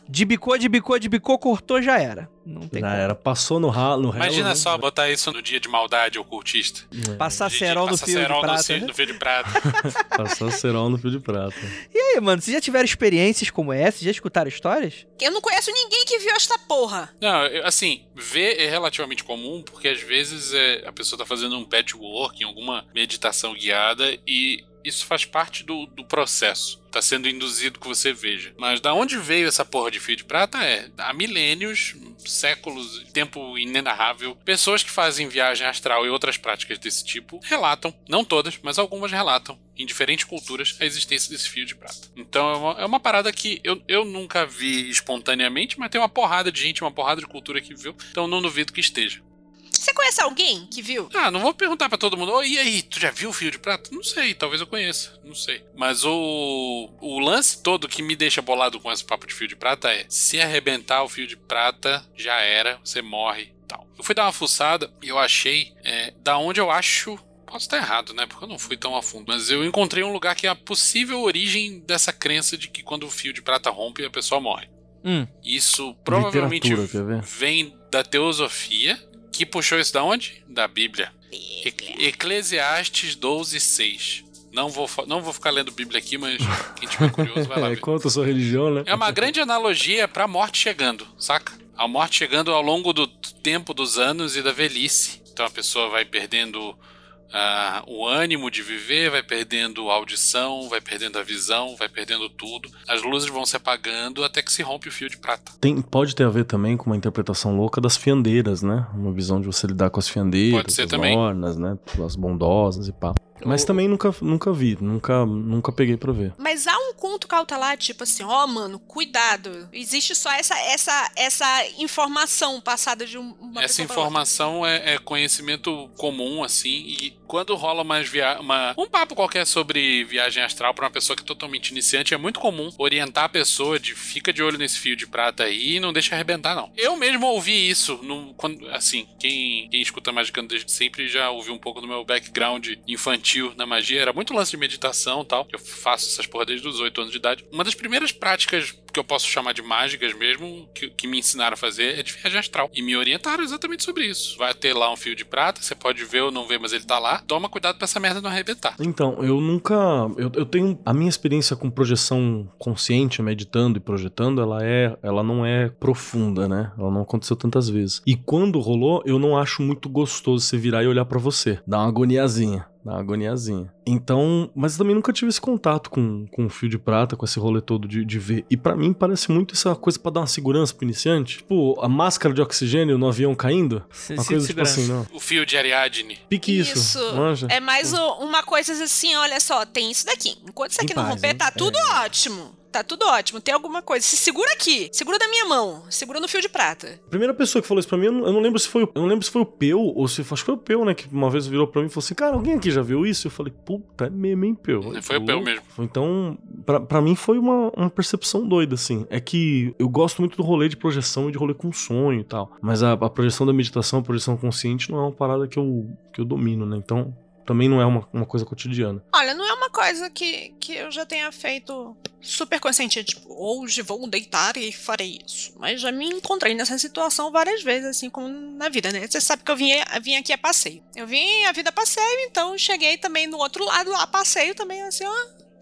Debicou, debicou, debicou, cortou, já era. Não tem Já como. era, passou no ralo, no Imagina né? só botar isso no dia de maldade ocultista. Passar De- de cerol no passar fio de cerol no prata. né? no fio de prata. Passou cerol no fio de prata. E aí, mano, vocês já tiveram experiências como essa? Já escutaram histórias? Eu não conheço ninguém que viu esta porra. Não, eu- assim, ver é relativamente comum, porque às vezes é, a pessoa tá fazendo um patchwork, alguma meditação guiada, e isso faz parte do, do processo. Tá sendo induzido que você veja. Mas da onde veio essa porra de fio de prata é há milênios, séculos, tempo inenarrável. Pessoas que fazem viagem astral e outras práticas desse tipo relatam, não todas, mas algumas relatam, em diferentes culturas, a existência desse fio de prata. Então é uma, é uma parada que eu, eu nunca vi espontaneamente, mas tem uma porrada de gente, uma porrada de cultura que viu, então não duvido que esteja. Você conhece alguém que viu? Ah, não vou perguntar pra todo mundo, "Ô, e aí, tu já viu o fio de prata? Não sei, talvez eu conheça, não sei. Mas o, o lance todo que me deixa bolado com esse papo de fio de prata é: se arrebentar o fio de prata, já era, você morre tal. Eu fui dar uma fuçada e eu achei é, da onde eu acho. Posso estar errado, né? Porque eu não fui tão a fundo. Mas eu encontrei um lugar que é a possível origem dessa crença de que quando o fio de prata rompe, a pessoa morre. Hum. Isso provavelmente vem da teosofia, que puxou isso da onde? Da Bíblia. E- Eclesiastes 12, 6. Não vou, não vou ficar lendo Bíblia aqui, mas quem tiver curioso vai lá É, ver. conta a sua religião, né? É uma grande analogia pra morte chegando, saca? A morte chegando ao longo do tempo, dos anos e da velhice. Então a pessoa vai perdendo ah, o ânimo de viver, vai perdendo a audição, vai perdendo a visão, vai perdendo tudo. As luzes vão se apagando até que se rompe o fio de prata. Tem, pode ter a ver também com uma interpretação louca das fiandeiras, né? Uma visão de você lidar com as fiandeiras, Pode ser as também. mornas, né? As bondosas e pá. Mas O- também nunca, nunca vi, nunca, nunca peguei pra ver. Mas há um conto cautelar, tipo assim, ó, mano, cuidado. Existe só essa essa essa informação passada de um, uma Essa pessoa pra outra. informação é, é conhecimento comum, assim, e quando rola via uma, um papo qualquer sobre viagem astral pra uma pessoa que é totalmente iniciante, é muito comum orientar a pessoa de fica de olho nesse fio de prata aí e não deixa arrebentar, não. Eu mesmo ouvi isso, no, quando, assim, quem, quem escuta Magicando desde sempre já ouviu um pouco do meu background infantil na magia, era muito lance de meditação e tal, eu faço essas porra desde os 8 anos de idade. Uma das primeiras práticas que eu posso chamar de mágicas mesmo, que, que me ensinaram a fazer, é de viagem astral. E me orientaram exatamente sobre isso. Vai ter lá um fio de prata, você pode ver ou não ver, mas ele tá lá. Toma cuidado pra essa merda não arrebentar. Então, eu nunca. Eu, eu tenho. A minha experiência com projeção consciente, meditando e projetando, ela é. Ela não é profunda, né? Ela não aconteceu tantas vezes. E quando rolou, eu não acho muito gostoso você virar e olhar pra você. Dá uma agoniazinha. Dá uma agoniazinha. Então, mas eu também nunca tive esse contato com, com o fio de prata, com esse rolê todo de, de ver. E pra mim parece muito essa coisa pra dar uma segurança pro iniciante. Tipo, a máscara de oxigênio no avião caindo. Se- Uma coisa tipo segurança. assim, não. O fio de Ariadne. Pique isso. Isso. Manja. É mais o- uma coisa assim, olha só, tem isso daqui. Enquanto isso Em aqui não paz, romper, né? tá tudo ótimo. Tá tudo ótimo. Tem alguma coisa. Se segura aqui. Segura da minha mão. Segura no fio de prata. A primeira pessoa que falou isso pra mim, eu não, eu não lembro se foi, o- eu não lembro se foi o Peu ou se acho que foi o Peu, né, que uma vez virou pra mim e falou assim: "Cara, alguém aqui já viu isso?" Eu falei: "Puta, é mesmo, hein, Peu?" Foi o Peu mesmo. Então, pra, pra mim foi uma, uma percepção doida assim. É que eu gosto muito do rolê de projeção e de rolê com sonho e tal, mas a, a projeção da meditação, a projeção consciente não é uma parada que eu que eu domino, né? Então, também não é uma, uma coisa cotidiana. Olha, não é uma coisa que, que eu já tenha feito super consciente. Tipo, hoje vou deitar e farei isso. Mas já me encontrei nessa situação várias vezes, assim como na vida, né? Você sabe que eu vim, vim aqui a passeio. Eu vim a vida a passeio, então cheguei também no outro lado, a passeio também, assim, ó.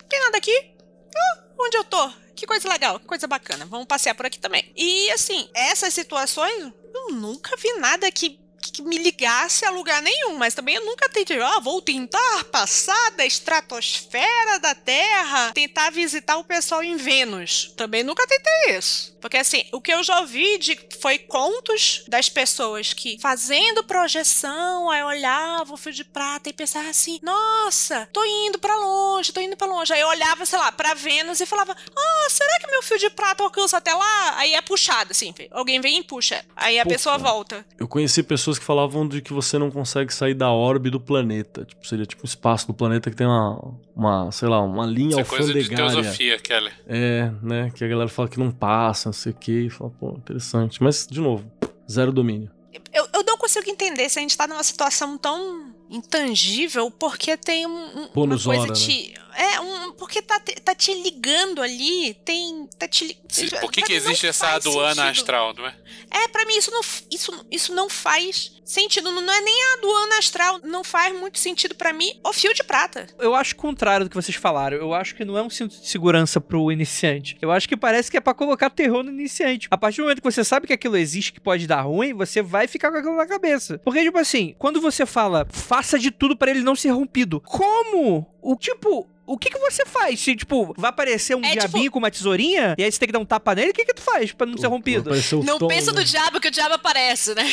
Tem nada aqui? Ah, onde eu tô? Que coisa legal, que coisa bacana. Vamos passear por aqui também. E assim, essas situações, eu nunca vi nada que que me ligasse a lugar nenhum, mas também eu nunca tentei, ah, vou tentar passar da estratosfera da Terra, tentar visitar o pessoal em Vênus. Também nunca tentei isso. Porque assim, o que eu já ouvi de, foi contos das pessoas que fazendo projeção, aí olhavam o fio de prata e pensavam assim, nossa, tô indo pra longe, tô indo pra longe. Aí eu olhava, sei lá, pra Vênus e falava, ah, será que meu fio de prata alcança até lá? Aí é puxado, assim, alguém vem e puxa. Aí a Pô, pessoa volta. Eu conheci pessoas que falavam de que você não consegue sair da orbe do planeta. Tipo, seria tipo um espaço do planeta que tem uma, uma sei lá, uma linha Isso é coisa de alfandegária. teosofia, Kelly. É, né? Que a galera fala que não passa, não sei o que. E fala, pô, interessante. Mas, de novo, zero domínio. Eu, eu não consigo entender se a gente tá numa situação tão intangível porque tem um, um- uma Bônus coisa hora, né? É, um, porque tá, te- tá te ligando ali, tem. Tá te, pra Por que, que existe essa aduana sentido. astral, não é? É, pra mim isso não, isso, isso não faz sentido. Não não é nem a aduana astral. Não faz muito sentido pra mim o fio de prata. Eu acho o contrário do que vocês falaram. Eu acho que não é um cinto de segurança pro iniciante. Eu acho que parece que é pra colocar terror no iniciante. A partir do momento que você sabe que aquilo existe, que pode dar ruim, você vai ficar com aquilo na cabeça. Porque, tipo assim, quando você fala, faça de tudo pra ele não ser rompido. Como? O tipo. O que que você faz? Se, tipo, vai aparecer um É, diabinho com uma tesourinha e aí você tem que dar um tapa nele, o que que tu faz pra não ser Vai rompido? aparecer o Não Tom, pensa né? no diabo que o diabo aparece, né?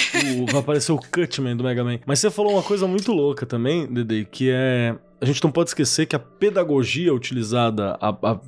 O- vai aparecer o Cutman do Mega Man. Mas você falou uma coisa muito louca também, Dede, que é. A gente não pode esquecer que a pedagogia utilizada. A, a,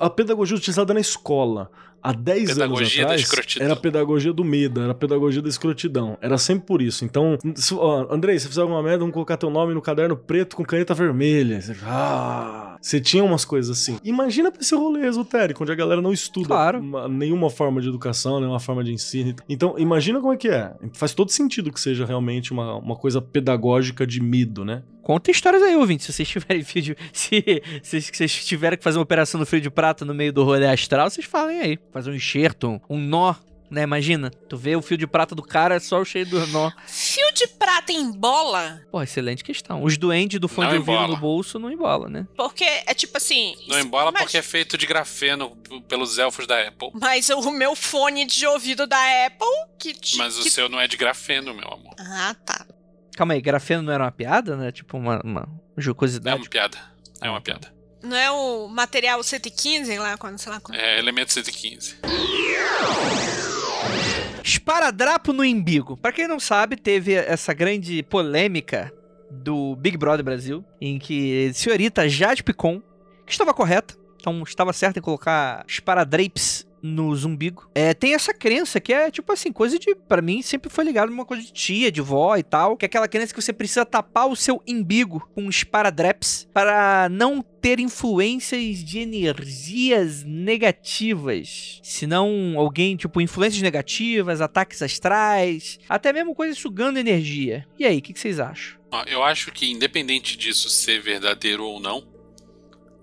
a pedagogia utilizada na escola, há 10 anos Pedagogia atrás era a pedagogia do medo, era a pedagogia da escrotidão. Era sempre por isso. Então, se, ó, Andrei, se fizer alguma merda, vamos colocar teu nome no caderno preto com caneta vermelha. Você, ah, você tinha umas coisas assim. Imagina pra esse rolê esotérico, onde a galera não estuda Claro. uma- nenhuma forma de educação, nenhuma forma de ensino. Então, imagina como é que é. Faz todo sentido que seja realmente uma, uma coisa pedagógica de medo, né? Conta histórias aí, ouvinte. Se vocês tiverem de. Se, se, se vocês tiverem que fazer uma operação no frio de prata no meio do rolê astral, vocês falem aí. Fazer um enxerto, um, um nó, né? Imagina. Tu vê o fio de prata do cara, é só o cheio do nó. Fio de prata em bola? Pô, excelente questão. Os duendes do fone de ouvido no bolso não embola, né? Porque é tipo assim. Não embola mas- porque é feito de grafeno pelos elfos da Apple. Mas o meu fone de ouvido da Apple, que. te- Mas o que- seu não é de grafeno, meu amor. Ah, tá. Calma aí, grafeno não era uma piada, né? Tipo uma, uma É jocosidade. uma piada. É uma piada. Não é o material 115 lá, quando, sei lá, quando... É elemento 115. Esparadrapo no embigo. Pra quem não sabe, teve essa grande polêmica do Big Brother Brasil, em que a senhorita Jade Picon, que estava correta, então estava certa em colocar esparadrapes nos umbigo. É, tem essa crença que é tipo assim, coisa de, Pra mim sempre foi ligado uma coisa de tia, de vó e tal, que é aquela crença que você precisa tapar o seu embigo com esparadraps para não ter influências de energias negativas. Senão alguém, tipo, influências negativas, ataques astrais, até mesmo coisas sugando energia. E aí, o que, que vocês acham? Ó, Eu acho que, independente disso ser verdadeiro ou não,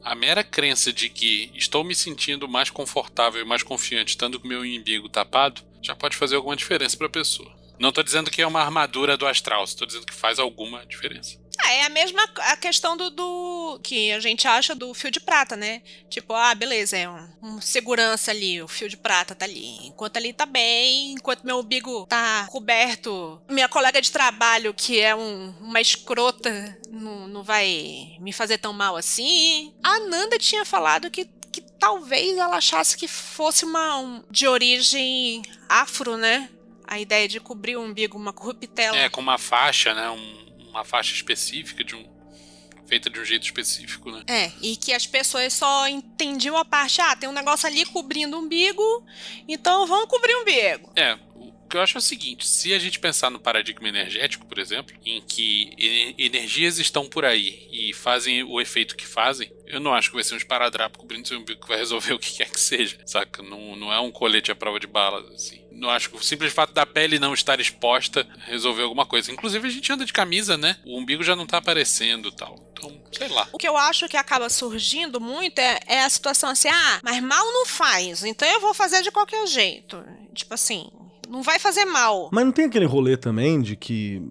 a mera crença de que estou me sentindo mais confortável e mais confiante estando com meu umbigo tapado já pode fazer alguma diferença pra pessoa. Não tô dizendo que é uma armadura do astral, estou dizendo que faz alguma diferença. Ah, é a mesma a questão do, do- que a gente acha do fio de prata, né? Tipo, ah, beleza, é um, um segurança ali, o fio de prata tá ali. Enquanto ali tá bem, enquanto meu umbigo tá coberto, minha colega de trabalho, que é um- uma escrota, não, não vai me fazer tão mal assim. A Nanda tinha falado que que talvez ela achasse que fosse uma um- de origem afro, né? A ideia de cobrir o umbigo, uma corruptela. É, com uma faixa, né? um- uma faixa específica, de um, feita de um jeito específico, né? É, e que as pessoas só entendiam a parte, ah, tem um negócio ali cobrindo o umbigo, então vamos cobrir o umbigo. É, o que eu acho é o seguinte: se a gente pensar no paradigma energético, por exemplo, em que energias estão por aí e fazem o efeito que fazem, eu não acho que vai ser um esparadrapo cobrindo seu umbigo que vai resolver o que quer que seja, saca? Não, não é um colete à prova de balas, assim. Não acho que o simples fato da pele não estar exposta resolveu alguma coisa. Inclusive, a gente anda de camisa, né? O umbigo já não tá aparecendo tal. Então, sei lá. O que eu acho que acaba surgindo muito é, é a situação assim, ah, mas mal não faz, então eu vou fazer de qualquer jeito. Tipo assim, não vai fazer mal. Mas não tem aquele rolê também de que.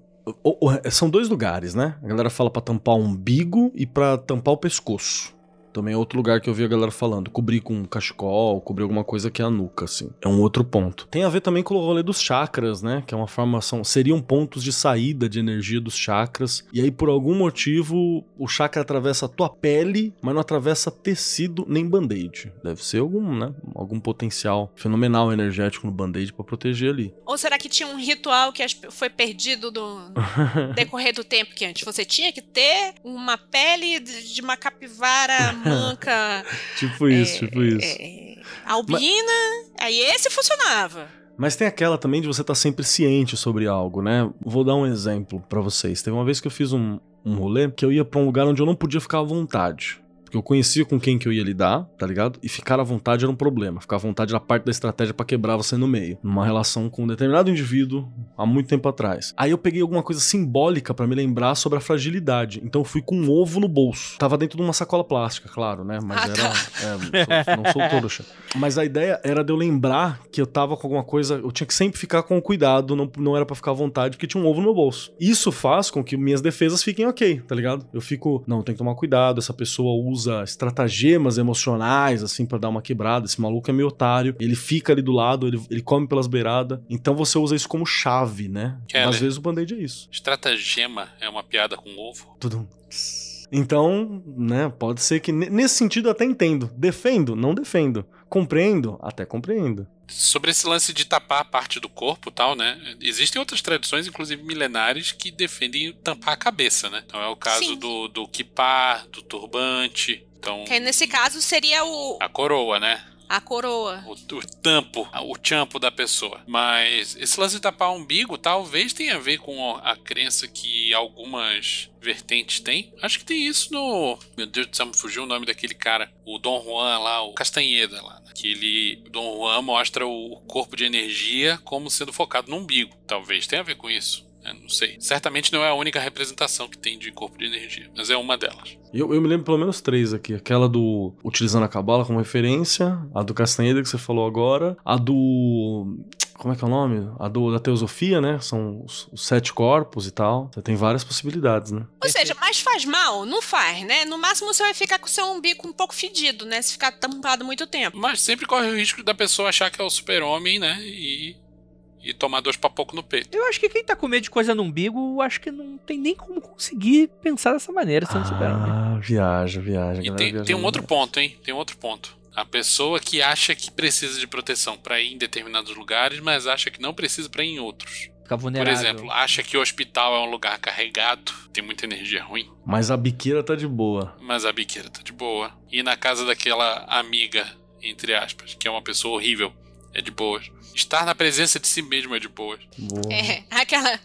são dois lugares, né? A galera fala pra tampar o umbigo e pra tampar o pescoço. Também é outro lugar que eu vi a galera falando. Cobrir com cachecol, cobrir alguma coisa que é a nuca, assim. É um outro ponto. Tem a ver também com o rolê dos chakras, né? Que é uma formação. Seriam pontos de saída de energia dos chakras. E aí, por algum motivo, o chakra atravessa a tua pele, mas não atravessa tecido nem band-aid. Deve ser algum, né? Algum potencial fenomenal energético no band-aid pra proteger ali. Ou será que tinha um ritual que foi perdido do decorrer do tempo que antes você tinha que ter uma pele de de uma capivara manca Tipo isso, tipo isso. é, albina, aí esse funcionava. Mas tem aquela também de você estar sempre ciente sobre algo, né? Vou dar um exemplo pra vocês. Teve uma vez que eu fiz um, um rolê que eu ia pra um lugar onde eu não podia ficar à vontade. Porque eu conhecia com quem que eu ia lidar, tá ligado? E ficar à vontade era um problema. Ficar à vontade era parte da estratégia pra quebrar você no meio. Numa relação com um determinado indivíduo há muito tempo atrás. Aí eu peguei alguma coisa simbólica pra me lembrar sobre a fragilidade. Então eu fui com um ovo no bolso. Tava dentro de uma sacola plástica, claro, né? Mas Ah, era. tá. é, não sou trouxa. Mas a ideia era de eu lembrar que eu tava com alguma coisa. Eu tinha que sempre ficar com cuidado, não, não era pra ficar à vontade, porque tinha um ovo no meu bolso. Isso faz com que minhas defesas fiquem ok, tá ligado? Eu fico, não, tem que tomar cuidado. Essa pessoa usa estratagemas emocionais, assim, pra dar uma quebrada. Esse maluco é meio otário. Ele fica ali do lado, ele, ele come pelas beiradas. Então você usa isso como chave, né? Keller. Às vezes o band-aid é isso. Estratagema é uma piada com ovo. Tudum. Então, né, pode ser que ne- nesse sentido eu até entendo. Defendo, não defendo. Compreendo, até compreendo. Sobre esse lance de tapar a parte do corpo e tal, né? Existem outras tradições, inclusive milenares, que defendem tampar a cabeça, né? Então é o caso Sim. do, do kippah, do turbante. Então, Que nesse caso seria o a coroa, né? A coroa. o, o tampo, o champo da pessoa. Mas esse lance de tapar o umbigo talvez tenha a ver com a crença que algumas vertentes têm. Acho que tem isso no. Meu Deus do céu, me fugiu o nome daquele cara. O Dom Juan lá, o Castanheda lá. né? Que ele. Dom Juan mostra o corpo de energia como sendo focado no umbigo. Talvez tenha a ver com isso. Né? Não sei. Certamente não é a única representação que tem de corpo de energia, mas é uma delas. Eu, eu me lembro pelo menos três aqui. Aquela do. Utilizando a Cabala como referência. A do Castanheda que você falou agora. A do. Como é que é o nome? A do, da Teosofia, né? São os, os sete corpos e tal. Você tem várias possibilidades, né? Ou seja, mas faz mal? Não faz, né? No máximo você vai ficar com o seu umbigo um pouco fedido, né? Se ficar tampado muito tempo. Mas sempre corre o risco da pessoa achar que é o super-homem, né? E. E tomar dois papocos no peito. Eu acho que quem tá com medo de coisa no umbigo, acho que não tem nem como conseguir pensar dessa maneira sendo super-homem. Ah, viaja, viaja. E tem, viaja tem um outro ponto, hein? Tem um outro ponto. A pessoa que acha que precisa de proteção pra ir em determinados lugares, mas acha que não precisa pra ir em outros. Ficar Por vulnerável. exemplo, acha que o hospital é um lugar carregado, tem muita energia ruim, Mas a biqueira tá de boa. mas a biqueira tá de boa. Ir na casa daquela amiga, entre aspas, que é uma pessoa horrível, é de boas. Estar na presença de si mesmo é de boas. boa. É, aquela.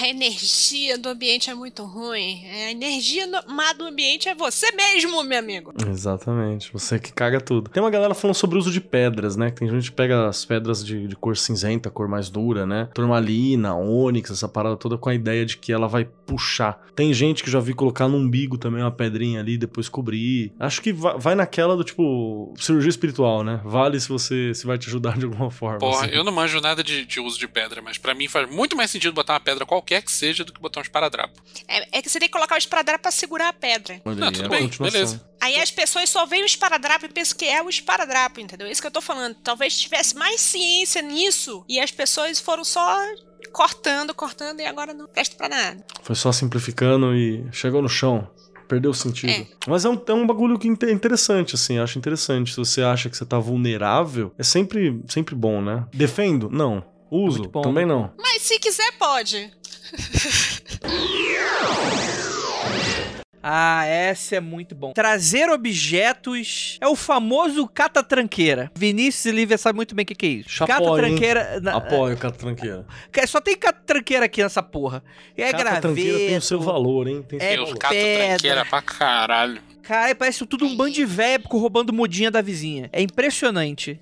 A energia do ambiente é muito ruim. É, A energia má do ambiente é você mesmo, meu amigo. Exatamente, você que caga tudo. Tem uma galera falando sobre o uso de pedras, né? Que tem gente que pega as pedras de, de cor cinzenta, cor mais dura, né? Turmalina, ônix, essa parada toda com a ideia de que ela vai puxar. Tem gente que já vi colocar no umbigo também uma pedrinha ali, depois cobrir. Acho que va- vai naquela do tipo cirurgia espiritual, né? Vale se você se vai te ajudar de alguma forma. Porra, assim. eu não manjo nada de, de uso de pedra, mas pra mim faz muito mais sentido botar uma pedra qualquer que seja do que botar um esparadrapo. É, é que você tem que colocar o esparadrapo pra segurar a pedra. Olha Não, aí, tudo é bem, beleza. Aí as pessoas só veem o esparadrapo e pensam que é o esparadrapo, entendeu? É isso que eu tô falando. Talvez tivesse mais ciência nisso e as pessoas foram só cortando, cortando e agora não presta pra nada. Foi só simplificando e chegou no chão. Perdeu o sentido. É. Mas é um, é um bagulho que inte- interessante, assim. Acho interessante. Se você acha que você tá vulnerável, é sempre, sempre bom, né? Defendo? Não. Uso? bom, Também não. Mas se quiser, pode. Ah, essa é muito bom. Trazer objetos é o famoso catatranqueira. Vinícius e Lívia sabem muito bem o que, que é isso. Apoio, hein? Catatranqueira. na- Apoio, Catranqueira. é, Só tem catatranqueira aqui nessa porra. É Catranqueira tem o seu graveto. valor, hein? Tem É seu eu valor. cato pedra. tranqueira pra caralho. Cara, parece tudo um bando de velho roubando modinha da vizinha. É impressionante.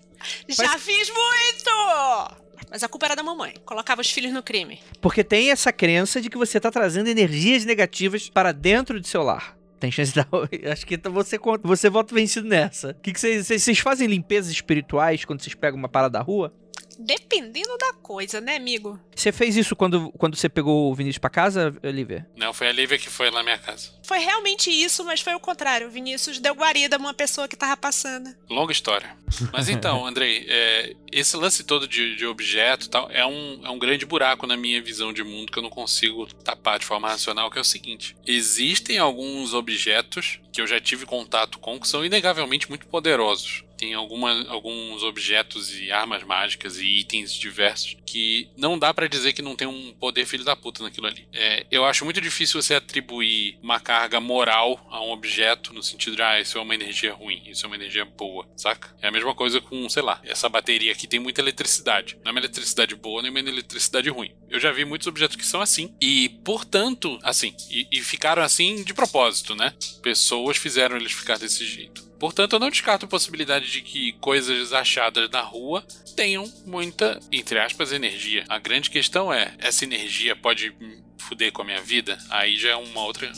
Já fiz muito! Mas a culpa era da mamãe. Colocava os filhos no crime. Porque tem essa crença de que você tá trazendo energias negativas para dentro de seu lar. Tem chance de dar. Acho que você, você volta vencido nessa. O que, que vocês, vocês fazem limpezas espirituais quando vocês pegam uma parada da rua? Dependendo da coisa, né, amigo? Você fez isso quando, quando você pegou o Vinícius pra casa, Olivia? Não, foi a Lívia que foi lá na minha casa. Foi realmente isso, mas foi o contrário. O Vinícius deu guarida a uma pessoa que tava passando. Longa história. Mas então, Andrei, é, esse lance todo de, de objeto e tal é um, é um grande buraco na minha visão de mundo que eu não consigo tapar de forma racional, que é o seguinte. Existem alguns objetos que eu já tive contato com que são inegavelmente muito poderosos. Tem alguma, alguns objetos e armas mágicas e itens diversos que não dá pra dizer que não tem um poder filho da puta naquilo ali. É, eu acho muito difícil você atribuir uma carga moral a um objeto no sentido de, ah, isso é uma energia ruim, isso é uma energia boa, saca? É a mesma coisa com, sei lá, essa bateria aqui tem muita eletricidade. Não é uma eletricidade boa nem uma eletricidade ruim. Eu já vi muitos objetos que são assim. E, portanto, assim, e, e ficaram assim de propósito, né? Pessoas fizeram eles ficar desse jeito. Portanto, eu não descarto a possibilidade de que coisas achadas na rua tenham muita, entre aspas, energia. A grande questão é, essa energia pode fuder com a minha vida? Aí já é uma outra,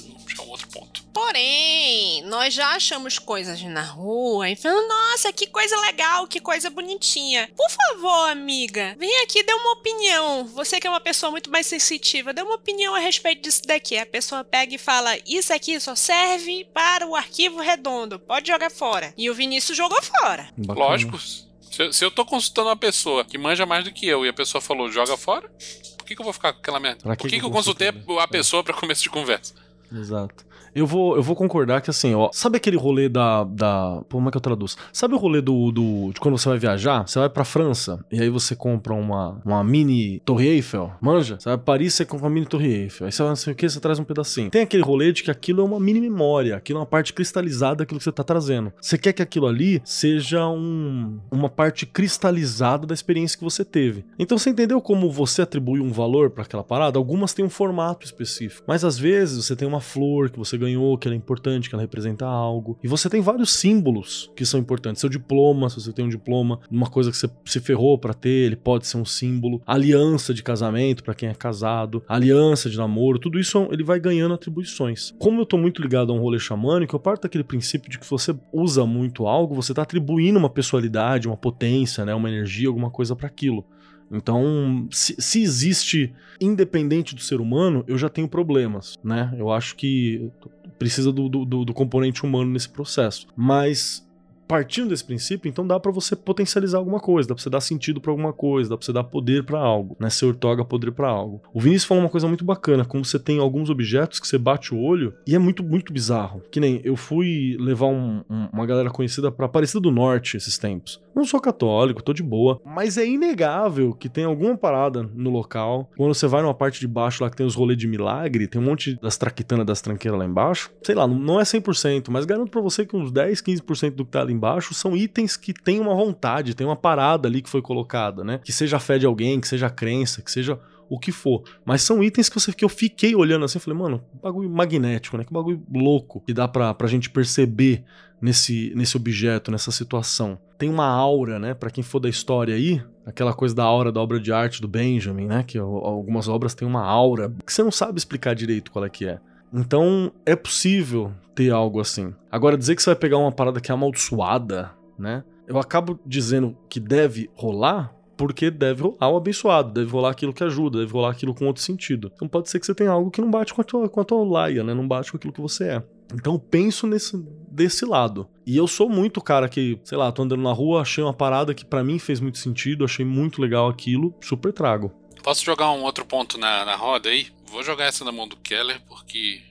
um outro ponto. Porém, nós já achamos coisas na rua e falamos, nossa, que coisa legal, que coisa bonitinha. Por favor, amiga, vem aqui e dê uma opinião. Você que é uma pessoa muito mais sensitiva, dê uma opinião a respeito disso daqui. A pessoa pega e fala, isso aqui só serve para o arquivo redondo, pode jogar fora. E o Vinícius jogou fora. Bacana. Lógico, se, eu- se eu tô consultando uma pessoa que manja mais do que eu e a pessoa falou joga fora, por que, que eu vou ficar com aquela merda? Pra por que que, que eu consultei consultei? a pessoa pra começo de conversa? Exato. Eu vou, eu vou concordar que assim, ó, sabe aquele rolê da, da. Pô, como é que eu traduzo? Sabe o rolê do, do. de quando você vai viajar? Você vai pra França e aí você compra uma, uma mini Torre Eiffel, manja? Você vai pra Paris você compra uma mini Torre Eiffel. Aí você vai não sei o que, você traz um pedacinho. Tem aquele rolê de que aquilo é uma mini memória, aquilo é uma parte cristalizada daquilo que você tá trazendo. Você quer que aquilo ali seja um, uma parte cristalizada da experiência que você teve. Então você entendeu como você atribui um valor para aquela parada? Algumas têm um formato específico, mas às vezes você tem uma flor que você ganhou, que ela é importante, que ela representa algo. E você tem vários símbolos que são importantes. Seu diploma, se você tem um diploma, uma coisa que você se ferrou para ter, ele pode ser um símbolo. Aliança de casamento para quem é casado, aliança de namoro, tudo isso ele vai ganhando atribuições. Como eu tô muito ligado a um rolê xamânico, eu parto daquele princípio de que você usa muito algo, você tá atribuindo uma pessoalidade, uma potência, né, uma energia, alguma coisa para aquilo. Então, se, se, existe independente do ser humano, eu já tenho problemas, né? Eu acho que precisa do, do, do componente humano nesse processo. Mas partindo desse princípio, então dá para você potencializar alguma coisa, dá pra você dar sentido para alguma coisa, dá pra você dar poder para algo, né? Você ortoga poder para algo. O Vinícius falou uma coisa muito bacana, como você tem alguns objetos que você bate o olho e é muito, muito bizarro. Que nem eu fui levar um, um, uma galera conhecida pra Aparecida do Norte esses tempos. Não sou católico, tô de boa, mas é inegável que tem alguma parada no local. Quando você vai numa parte de baixo lá que tem os rolês de milagre, tem um monte das traquitanas das tranqueiras lá embaixo. Sei lá, não é 100%, mas garanto para você que uns 10, 15% do que tá ali embaixo são itens que tem uma vontade, tem uma parada ali que foi colocada, né? Que seja a fé de alguém, que seja a crença, que seja o que for. Mas são itens que, você, que eu fiquei olhando assim, falei, mano, bagulho magnético, né? Que bagulho louco que dá pra, pra gente perceber nesse, nesse objeto, nessa situação. Tem uma aura, né? Para quem for da história aí, aquela coisa da aura da obra de arte do Benjamin, né? Que algumas obras têm uma aura que você não sabe explicar direito qual é que é. Então é possível ter algo assim. Agora dizer que você vai pegar uma parada que é amaldiçoada, né? Eu acabo dizendo que deve rolar porque deve rolar o abençoado, deve rolar aquilo que ajuda, deve rolar aquilo com outro sentido. Então pode ser que você tenha algo que não bate com a tua, com a tua laia, né? Não bate com aquilo que você é. Então penso nesse, desse lado. E eu sou muito cara que, sei lá, tô andando na rua, achei uma parada que para mim fez muito sentido, achei muito legal aquilo, super trago. Posso jogar um outro ponto na, na roda aí? Vou jogar essa na mão do Keller, porque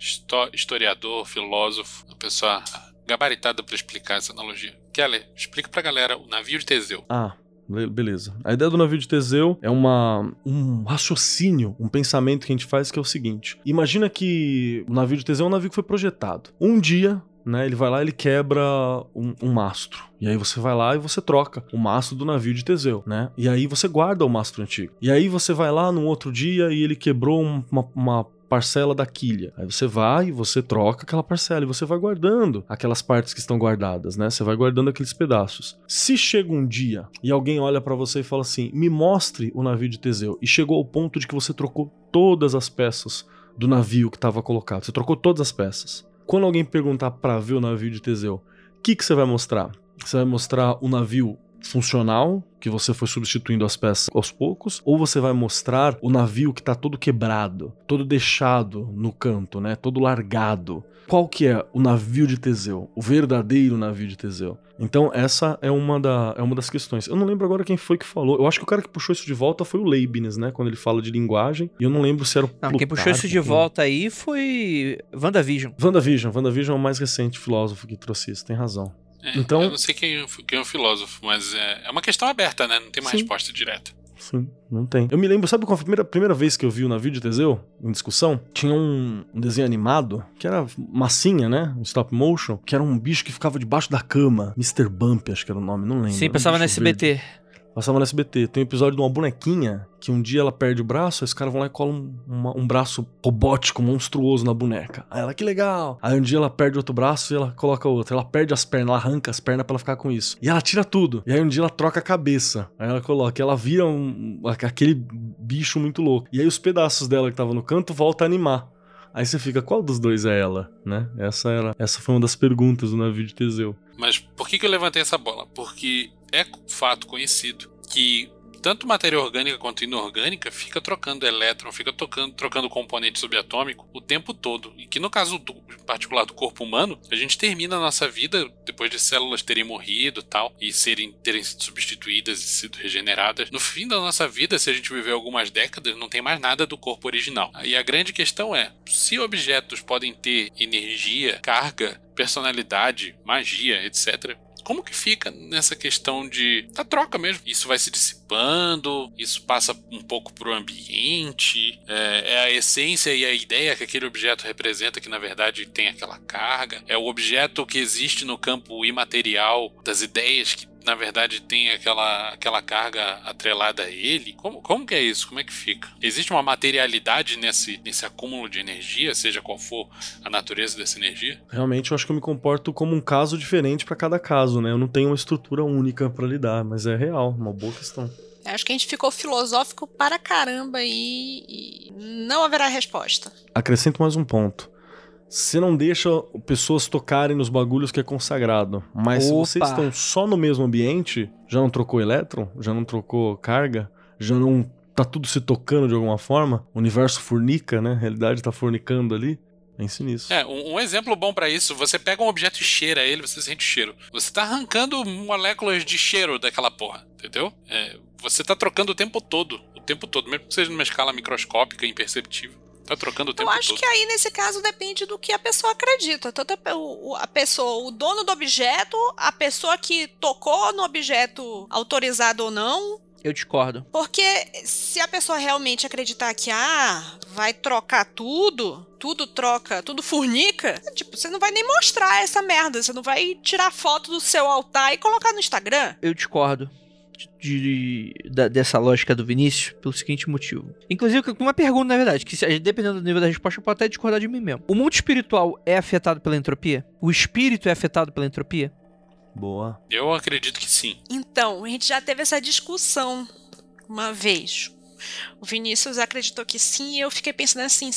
historiador, filósofo, uma pessoa gabaritada para explicar essa analogia. Keller, explica pra galera o navio de Teseu. Ah, Beleza. A ideia do navio de Teseu é uma, um raciocínio, um pensamento que a gente faz que é o seguinte: imagina que o navio de Teseu é um navio que foi projetado. Um dia, né, ele vai lá ele quebra um, um, mastro. E aí você vai lá e você troca o mastro do navio de Teseu, né? E aí você guarda o mastro antigo. E aí você vai lá num outro dia e ele quebrou uma, uma parcela da quilha. Aí você vai e você troca aquela parcela e você vai guardando aquelas partes que estão guardadas, né? Você vai guardando aqueles pedaços. Se chega um dia e alguém olha para você e fala assim: "Me mostre o navio de Teseu" e chegou ao ponto de que você trocou todas as peças do navio que estava colocado. Você trocou todas as peças. Quando alguém perguntar para ver o navio de Teseu, o que que você vai mostrar? Você vai mostrar o navio funcional, que você foi substituindo as peças aos poucos, ou você vai mostrar o navio que está todo quebrado, todo deixado no canto, né? Todo largado. Qual que é o navio de Teseu? O verdadeiro navio de Teseu? Então, essa é uma, da, é uma das questões. Eu não lembro agora quem foi que falou. Eu acho que o cara que puxou isso de volta foi o Leibniz, né? Quando ele fala de linguagem. E eu não lembro se era o Não, quem puxou isso de volta aí foi WandaVision. WandaVision. WandaVision é o mais recente filósofo que trouxe isso. Tem razão. É, então, eu não sei quem, quem é o filósofo, mas é, é uma questão aberta, né? Não tem uma sim. resposta direta. Sim, não tem. Eu me lembro, sabe qual foi a primeira, primeira vez que eu vi o navio de Teseu, em discussão? Tinha um, um, desenho animado, que era massinha, né? Um stop motion, que era um bicho que ficava debaixo da cama. Mr. Bump, acho que era o nome, não lembro. Sim, passava um no SBT. Verde. Passava no SBT. Tem um episódio de uma bonequinha que um dia ela perde o braço, os caras vão lá e colam um, braço robótico, monstruoso na boneca. Aí ela, que legal. Aí um dia ela perde outro braço e ela coloca outro. Ela perde as pernas, ela arranca as pernas pra ela ficar com isso. E ela tira tudo. E aí um dia ela troca a cabeça. Aí ela coloca, ela vira um, aquele bicho muito louco. E aí os pedaços dela que estavam no canto voltam a animar. Aí você fica, qual dos dois é ela, né? Essa era, essa foi uma das perguntas do navio de Teseu. Mas por que, que eu levantei essa bola? Porque é fato conhecido que tanto matéria orgânica quanto inorgânica fica trocando elétron, fica tocando, trocando componente subatômico o tempo todo. E que no caso do, particular do corpo humano, a gente termina a nossa vida depois de células terem morrido tal, e serem, terem sido substituídas e sido regeneradas. No fim da nossa vida, se a gente viver algumas décadas, não tem mais nada do corpo original. E a grande questão é: se objetos podem ter energia, carga, personalidade, magia, etc como que fica nessa questão de da troca mesmo? Isso vai se dissipando, isso passa um pouco pro ambiente, é, é, a essência e a ideia que aquele objeto representa que na verdade tem aquela carga, é o objeto que existe no campo imaterial das ideias que na verdade tem aquela, aquela carga atrelada a ele? Como, como que é isso? Como é que fica? Existe uma materialidade nesse, nesse acúmulo de energia, seja qual for a natureza dessa energia? Realmente eu acho que eu me comporto como um caso diferente para cada caso, né? Eu não tenho uma estrutura única para lidar, mas é real, uma boa questão. Acho que a gente ficou filosófico para caramba e, e não haverá resposta. Acrescento mais um ponto. Você não deixa pessoas tocarem nos bagulhos que é consagrado. Mas Opa. se vocês estão só no mesmo ambiente, já não trocou elétron? Já não trocou carga? Já não tá tudo se tocando de alguma forma? O universo fornica, né? A realidade tá fornicando ali. Pense nisso. É, um, um exemplo bom para isso, você pega um objeto e cheira ele, você sente cheiro. Você tá arrancando moléculas de cheiro daquela porra, entendeu? É, você tá trocando o tempo todo, o tempo todo, mesmo que seja numa escala microscópica, imperceptível. Tá trocando o tempo Eu acho todo. que aí, nesse caso, depende do que a pessoa acredita. Tanto a, a pessoa, o dono do objeto, a pessoa que tocou no objeto autorizado ou não, eu discordo. Porque se a pessoa realmente acreditar que, ah, vai trocar tudo, tudo troca, tudo fornica, tipo, você não vai nem mostrar essa merda. Você não vai tirar foto do seu altar e colocar no Instagram. Eu discordo de, de, dessa lógica do Vinícius pelo seguinte motivo. Inclusive, com uma pergunta, na verdade, que dependendo do nível da resposta, eu posso até discordar de mim mesmo. O mundo espiritual é afetado pela entropia? O espírito é afetado pela entropia? Boa. Eu acredito que sim. Então, a gente já teve essa discussão uma vez. O Vinícius acreditou que sim, e eu fiquei pensando assim: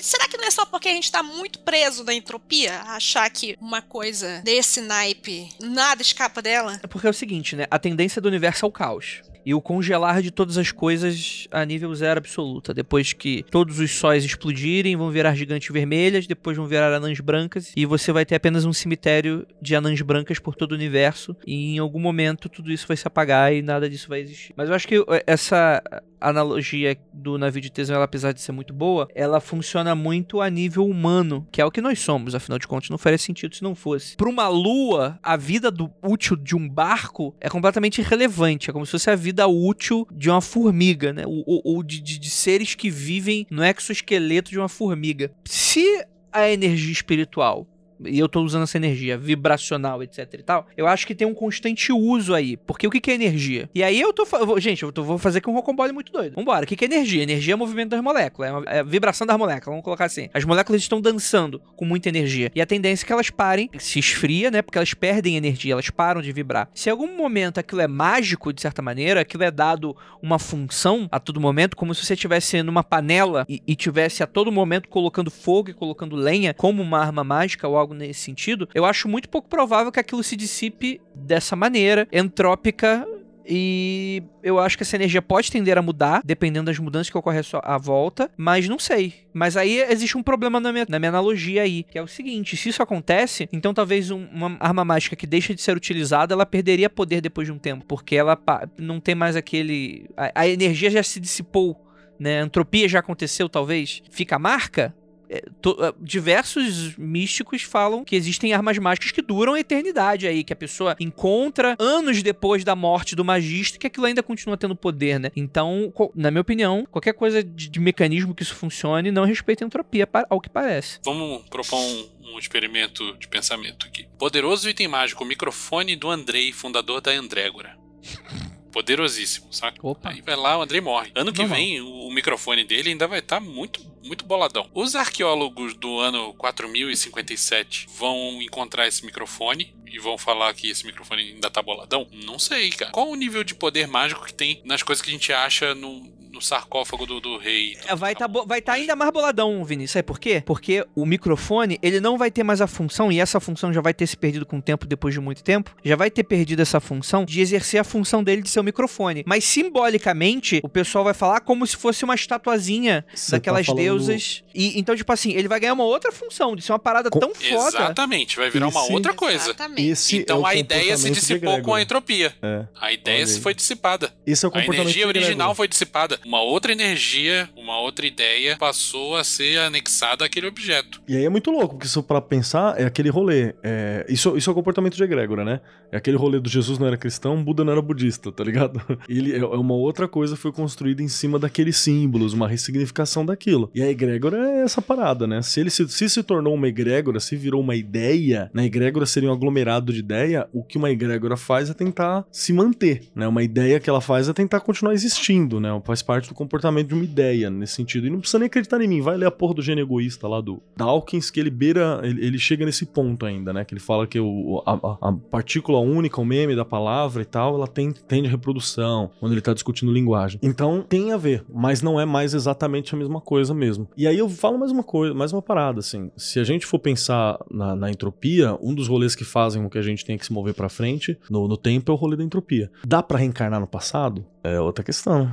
será que não é só porque a gente tá muito preso na entropia? Achar que uma coisa desse naipe nada escapa dela? É porque é o seguinte, né? A tendência do universo é o caos e o congelar de todas as coisas a nível zero absoluta. Depois que todos os sóis explodirem, vão virar gigantes vermelhas, depois vão virar anãs brancas, e você vai ter apenas um cemitério de anãs brancas por todo o universo, e em algum momento tudo isso vai se apagar e nada disso vai existir. Mas eu acho que eh, essa analogia do navio de Teseu, ela, apesar de ser muito boa, ela funciona muito a nível humano, que é o que nós somos, afinal de contas, não faria sentido se não fosse. Para uma lua, a vida do, útil de um barco é completamente irrelevante, é como se fosse a vida útil de uma formiga, né? Ou, ou de, de, de seres que vivem no exoesqueleto de uma formiga. Se a energia espiritual e eu tô usando essa energia vibracional, etc e tal, eu acho que tem um constante uso aí. Porque o que, que é energia? E aí eu tô. Gente, eu tô, vou fazer aqui um rocambole muito doido. Vambora. O que, que é energia? Energia é o movimento das moléculas. É, uma, é a vibração das moléculas. Vamos colocar assim. As moléculas estão dançando com muita energia. E a tendência é que elas parem, se esfria, né? Porque elas perdem energia, elas param de vibrar. Se em algum momento aquilo é mágico, de certa maneira, aquilo é dado uma função a todo momento, como se você estivesse numa panela e, e tivesse a todo momento colocando fogo e colocando lenha, como uma arma mágica ou algo algo nesse sentido, eu acho muito pouco provável que aquilo se dissipe dessa maneira, entrópica e eu acho que essa energia pode tender a mudar, dependendo das mudanças que ocorrem à volta, mas não sei. Mas aí existe um problema na minha, na minha analogia aí, que é o seguinte: se isso acontece, então talvez um, uma arma mágica que deixa de ser utilizada, ela perderia poder depois de um tempo, porque ela não tem mais aquele. A, a energia já se dissipou. Né? A entropia já aconteceu, talvez. Fica a marca? É, é, diversos místicos falam que existem armas mágicas que duram a eternidade aí, que a pessoa encontra anos depois da morte do magista, que aquilo ainda continua tendo poder, né? Então, na minha opinião, qualquer coisa de, de mecanismo que isso funcione não respeita a entropia, ao que parece. Vamos propor um, um experimento de pensamento aqui. Poderoso item mágico, microfone do Andrei, fundador da Andrégora. Poderosíssimo, saca? Opa. Aí vai lá, o Andrei morre. Ano que vem, o, o microfone dele ainda vai estar tá muito, muito boladão. Os arqueólogos do ano 4057 vão encontrar esse microfone e vão falar que esse microfone ainda tá boladão? Não sei, cara. Qual o nível de poder mágico que tem nas coisas que a gente acha no, no sarcófago do, do rei. É, Vai estar vai tá ainda mais boladão, Vinícius. Sabe por quê? Porque o microfone, ele não vai ter mais a função, e essa função já vai ter se perdido com o tempo, depois de muito tempo, já vai ter perdido essa função de exercer a função dele de ser o microfone. Mas simbolicamente, o pessoal vai falar como se fosse uma estatuazinha Você tá daquelas falando- deusas. E então, tipo assim, ele vai ganhar uma outra função, de ser uma parada Com- tão foda. Exatamente, vai virar uma Esse- outra coisa. Exatamente. Esse é Então o a ideia se comportamento de dissipou com a entropia. É. A ideia se foi dissipada. Esse é o A comportamento energia de egrégora. original foi dissipada. Uma outra energia, uma outra ideia passou a ser anexada àquele objeto. E aí é muito louco, porque isso pra pensar é aquele rolê. É, isso, isso é o comportamento de egrégora, né? É aquele rolê do Jesus não era cristão, Buda não era budista, tá ligado? Ele é é uma outra coisa foi construída em cima daqueles símbolos, uma ressignificação daquilo. E a egrégora é essa parada, né? Se ele se, se se tornou uma egrégora, se virou uma ideia, né? Egrégora seria um aglomerado de ideia, o que uma egrégora faz é tentar se manter, né? Uma ideia que ela faz é tentar continuar existindo, né? Faz parte do comportamento de uma ideia nesse sentido. E não precisa nem acreditar em mim, vai ler a porra do gênio egoísta lá do Dawkins, que ele beira, ele, ele chega nesse ponto ainda, né? Que ele fala que o, a- a partícula única, o meme da palavra e tal, ela tem, tem de reprodução, quando ele tá discutindo linguagem. Então tem a ver, mas não é mais exatamente a mesma coisa mesmo. E aí eu falo mais uma coisa, mais uma parada, assim. Se a gente for pensar na, na entropia, um dos rolês que fazem com que a gente tenha que se mover pra frente no, no tempo é o rolê da entropia. Dá pra reencarnar no passado? É outra questão.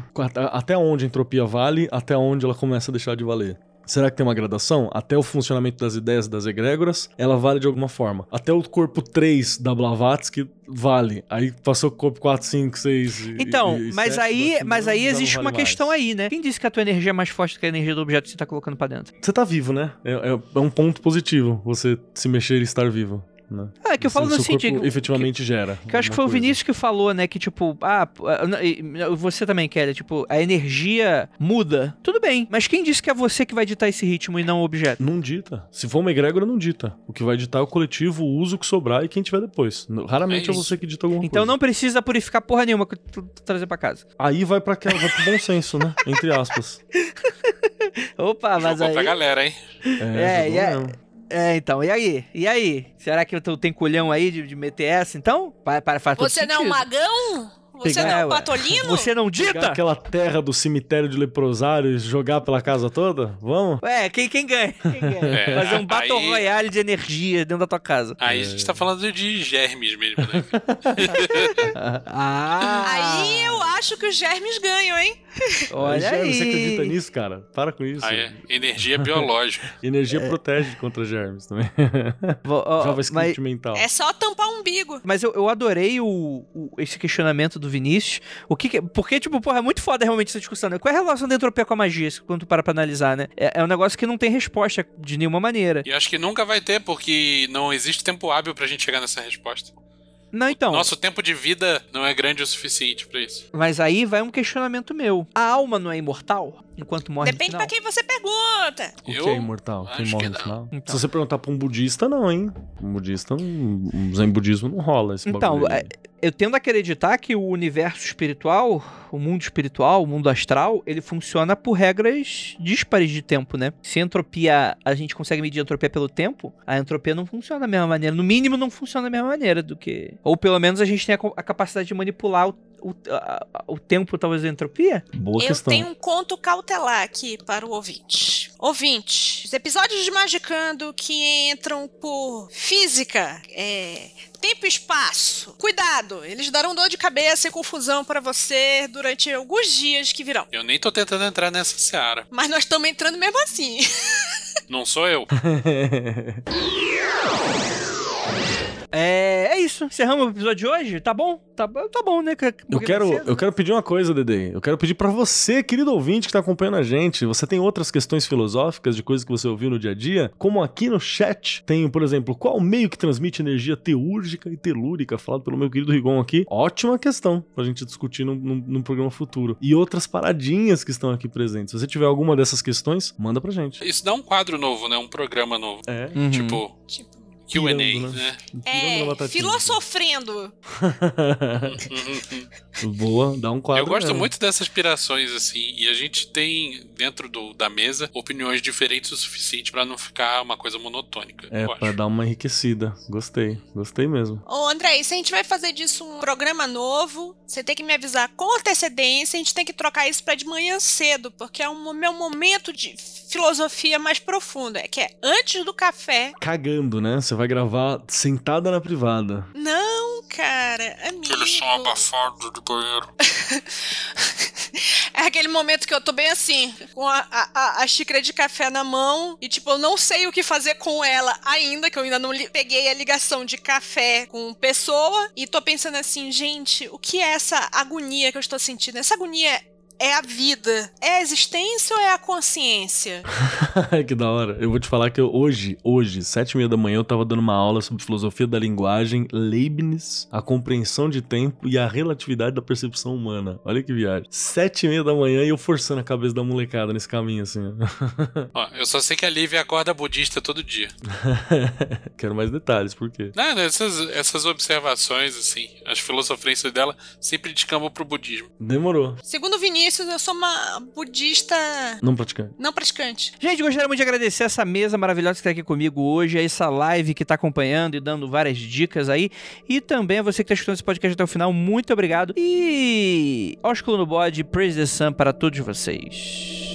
Até onde a entropia vale, até onde ela começa a deixar de valer. Será que tem uma gradação? Até o funcionamento das ideias das egrégoras, ela vale de alguma forma. Até o corpo 3 da Blavatsky vale. Aí passou o corpo 4, 5, 6 e Então, e mas sete, aí, daqui mas aí existe vale uma mais. questão aí, né? Quem disse que a tua energia é mais forte do que a energia do objeto que você tá colocando pra dentro? Você tá vivo, né? É, é- é um ponto positivo você se mexer e estar vivo. Né? Ah, é que eu falo Seu no sentido. efetivamente gera. Que eu acho que foi alguma o coisa. Vinícius que falou, né? Que tipo, ah, e- você também, Kelly, tipo, a energia muda. Tudo bem, mas quem disse que é você que vai ditar esse ritmo e não o objeto? Não dita. Se for uma egrégora, não dita. O que vai ditar é o coletivo, o uso que sobrar e quem tiver depois. Raramente É é, você que dita alguma Então coisa. não precisa purificar porra nenhuma que tu, tu trazer pra casa. Aí vai pra aquela, vai pro bom senso, né? Entre aspas. Opa, mas Jogou aí. pra galera, hein? É, e é- mesmo. É, então, e aí? E aí? Será que tu tem culhão aí de, de meter essa, então? Para, para, faz Você não é um magão? Você Pegar- não é é, um patolino? Você não Pegar dita? aquela terra do cemitério de leprosário e jogar pela casa toda? Vamos? Ué, quem, quem ganha? Quem ganha? É, Fazer um Battle aí- Royale de energia dentro da tua casa. Aí a gente tá falando de germes mesmo, né? Ah! Aí eu acho que os germes ganham, hein? Olha aí. Você acredita nisso, cara? Para com isso. Aí é energia biológica. Energia protege contra germes também. Vou- ó, JavaScript mas, mental. É só tampar o umbigo. mas eu, eu adorei o, o- esse questionamento do Vinícius. O que, que- Porque, tipo, porra, é muito foda realmente essa discussão, né? Qual é a relação da entropia com a magia, quando tu para pra analisar, né? É, é um negócio que não tem resposta de nenhuma maneira. E eu acho que nunca vai ter, porque não existe tempo hábil pra gente chegar nessa resposta. Não, então. Nosso tempo de vida não é grande o suficiente pra isso. Mas aí vai um questionamento meu. A alma não é imortal? Enquanto morre Depende no pra quem você pergunta. O que é imortal? Quem morre que no final? Então. Se você perguntar pra um budista, não, hein? Um budista, um, zen budismo não rola esse Então, é- eu tendo a acreditar que o universo espiritual, o mundo espiritual, o mundo astral, ele funciona por regras díspares de tempo, né? Se a entropia, a gente consegue medir a entropia pelo tempo, a entropia não funciona da mesma maneira. No mínimo, não funciona da mesma maneira do que. Ou pelo menos a gente tem a, a capacidade de manipular o, o, a- a- o tempo, talvez, da entropia. Boa eu questão. tenho um conto cautelar aqui para o ouvinte. Ouvinte, os episódios de Magicando que entram por física, é, tempo e espaço. Cuidado, eles darão dor de cabeça e confusão para você durante alguns dias que virão. Eu nem tô tentando entrar nessa seara. Mas nós estamos entrando mesmo assim. Não sou eu. É, é isso. Encerramos o episódio de hoje? Tá bom? Tá, tá bom, né? Eu Porque quero, vai ser- eu quero pedir uma coisa, Dede. Eu quero pedir pra você, querido ouvinte que tá acompanhando a gente. Você tem outras questões filosóficas de coisas que você ouviu no dia a dia? Como aqui no chat tem, por exemplo, qual o meio que transmite energia teúrgica e telúrica, falado pelo meu querido Rigon aqui? Ótima questão pra gente discutir num, num- num programa futuro. E outras paradinhas que estão aqui presentes. Se você tiver alguma dessas questões, manda pra gente. Isso dá um quadro novo, né? Um programa novo. É. Uhum. Tipo, tipo, Q&A, né? Na É, filosofrendo. Boa, dá um quadro. Eu gosto mesmo. muito dessas aspirações, assim, e a gente tem dentro do, da mesa opiniões diferentes o suficiente pra não ficar uma coisa monotônica. É, pra acho. dar uma enriquecida. Gostei, gostei mesmo. Ô, André, se a gente vai fazer disso um programa novo, você tem que me avisar com antecedência, a gente tem que trocar isso pra de manhã cedo, porque é o meu momento de filosofia mais profunda, que é antes do café. Cagando, né? Você vai gravar sentada na privada. Não, cara, amigo. Aquele som abafado do banheiro. É aquele momento que eu tô bem assim, com a, a- a- a xícara de café na mão e, tipo, eu não sei o que fazer com ela ainda, que eu ainda não li- peguei a ligação de café com pessoa e tô pensando assim, gente, o que é essa agonia que eu estou sentindo? Essa agonia é a vida? É a existência ou é a consciência? que da hora. Eu vou te falar que eu, hoje, hoje, sete e meia da manhã, eu tava dando uma aula sobre filosofia da linguagem, Leibniz, a compreensão de tempo e a relatividade da percepção humana. Olha que viagem. Sete e meia da manhã e eu forçando a cabeça da molecada nesse caminho, assim. ó. Eu só sei que a Lívia acorda budista todo dia. Quero mais detalhes, por quê? Nada, essas, essas observações, assim, as filosofências dela sempre descambam pro budismo. Demorou. Segundo Vinícius, eu sou uma budista Não praticante. não praticante. Gente, gostaria muito de agradecer essa mesa maravilhosa que está aqui comigo hoje, essa live que está acompanhando e dando várias dicas aí. E também a você que está escutando esse podcast até o final, muito obrigado. E ósculo no bode, praise the sun para todos vocês.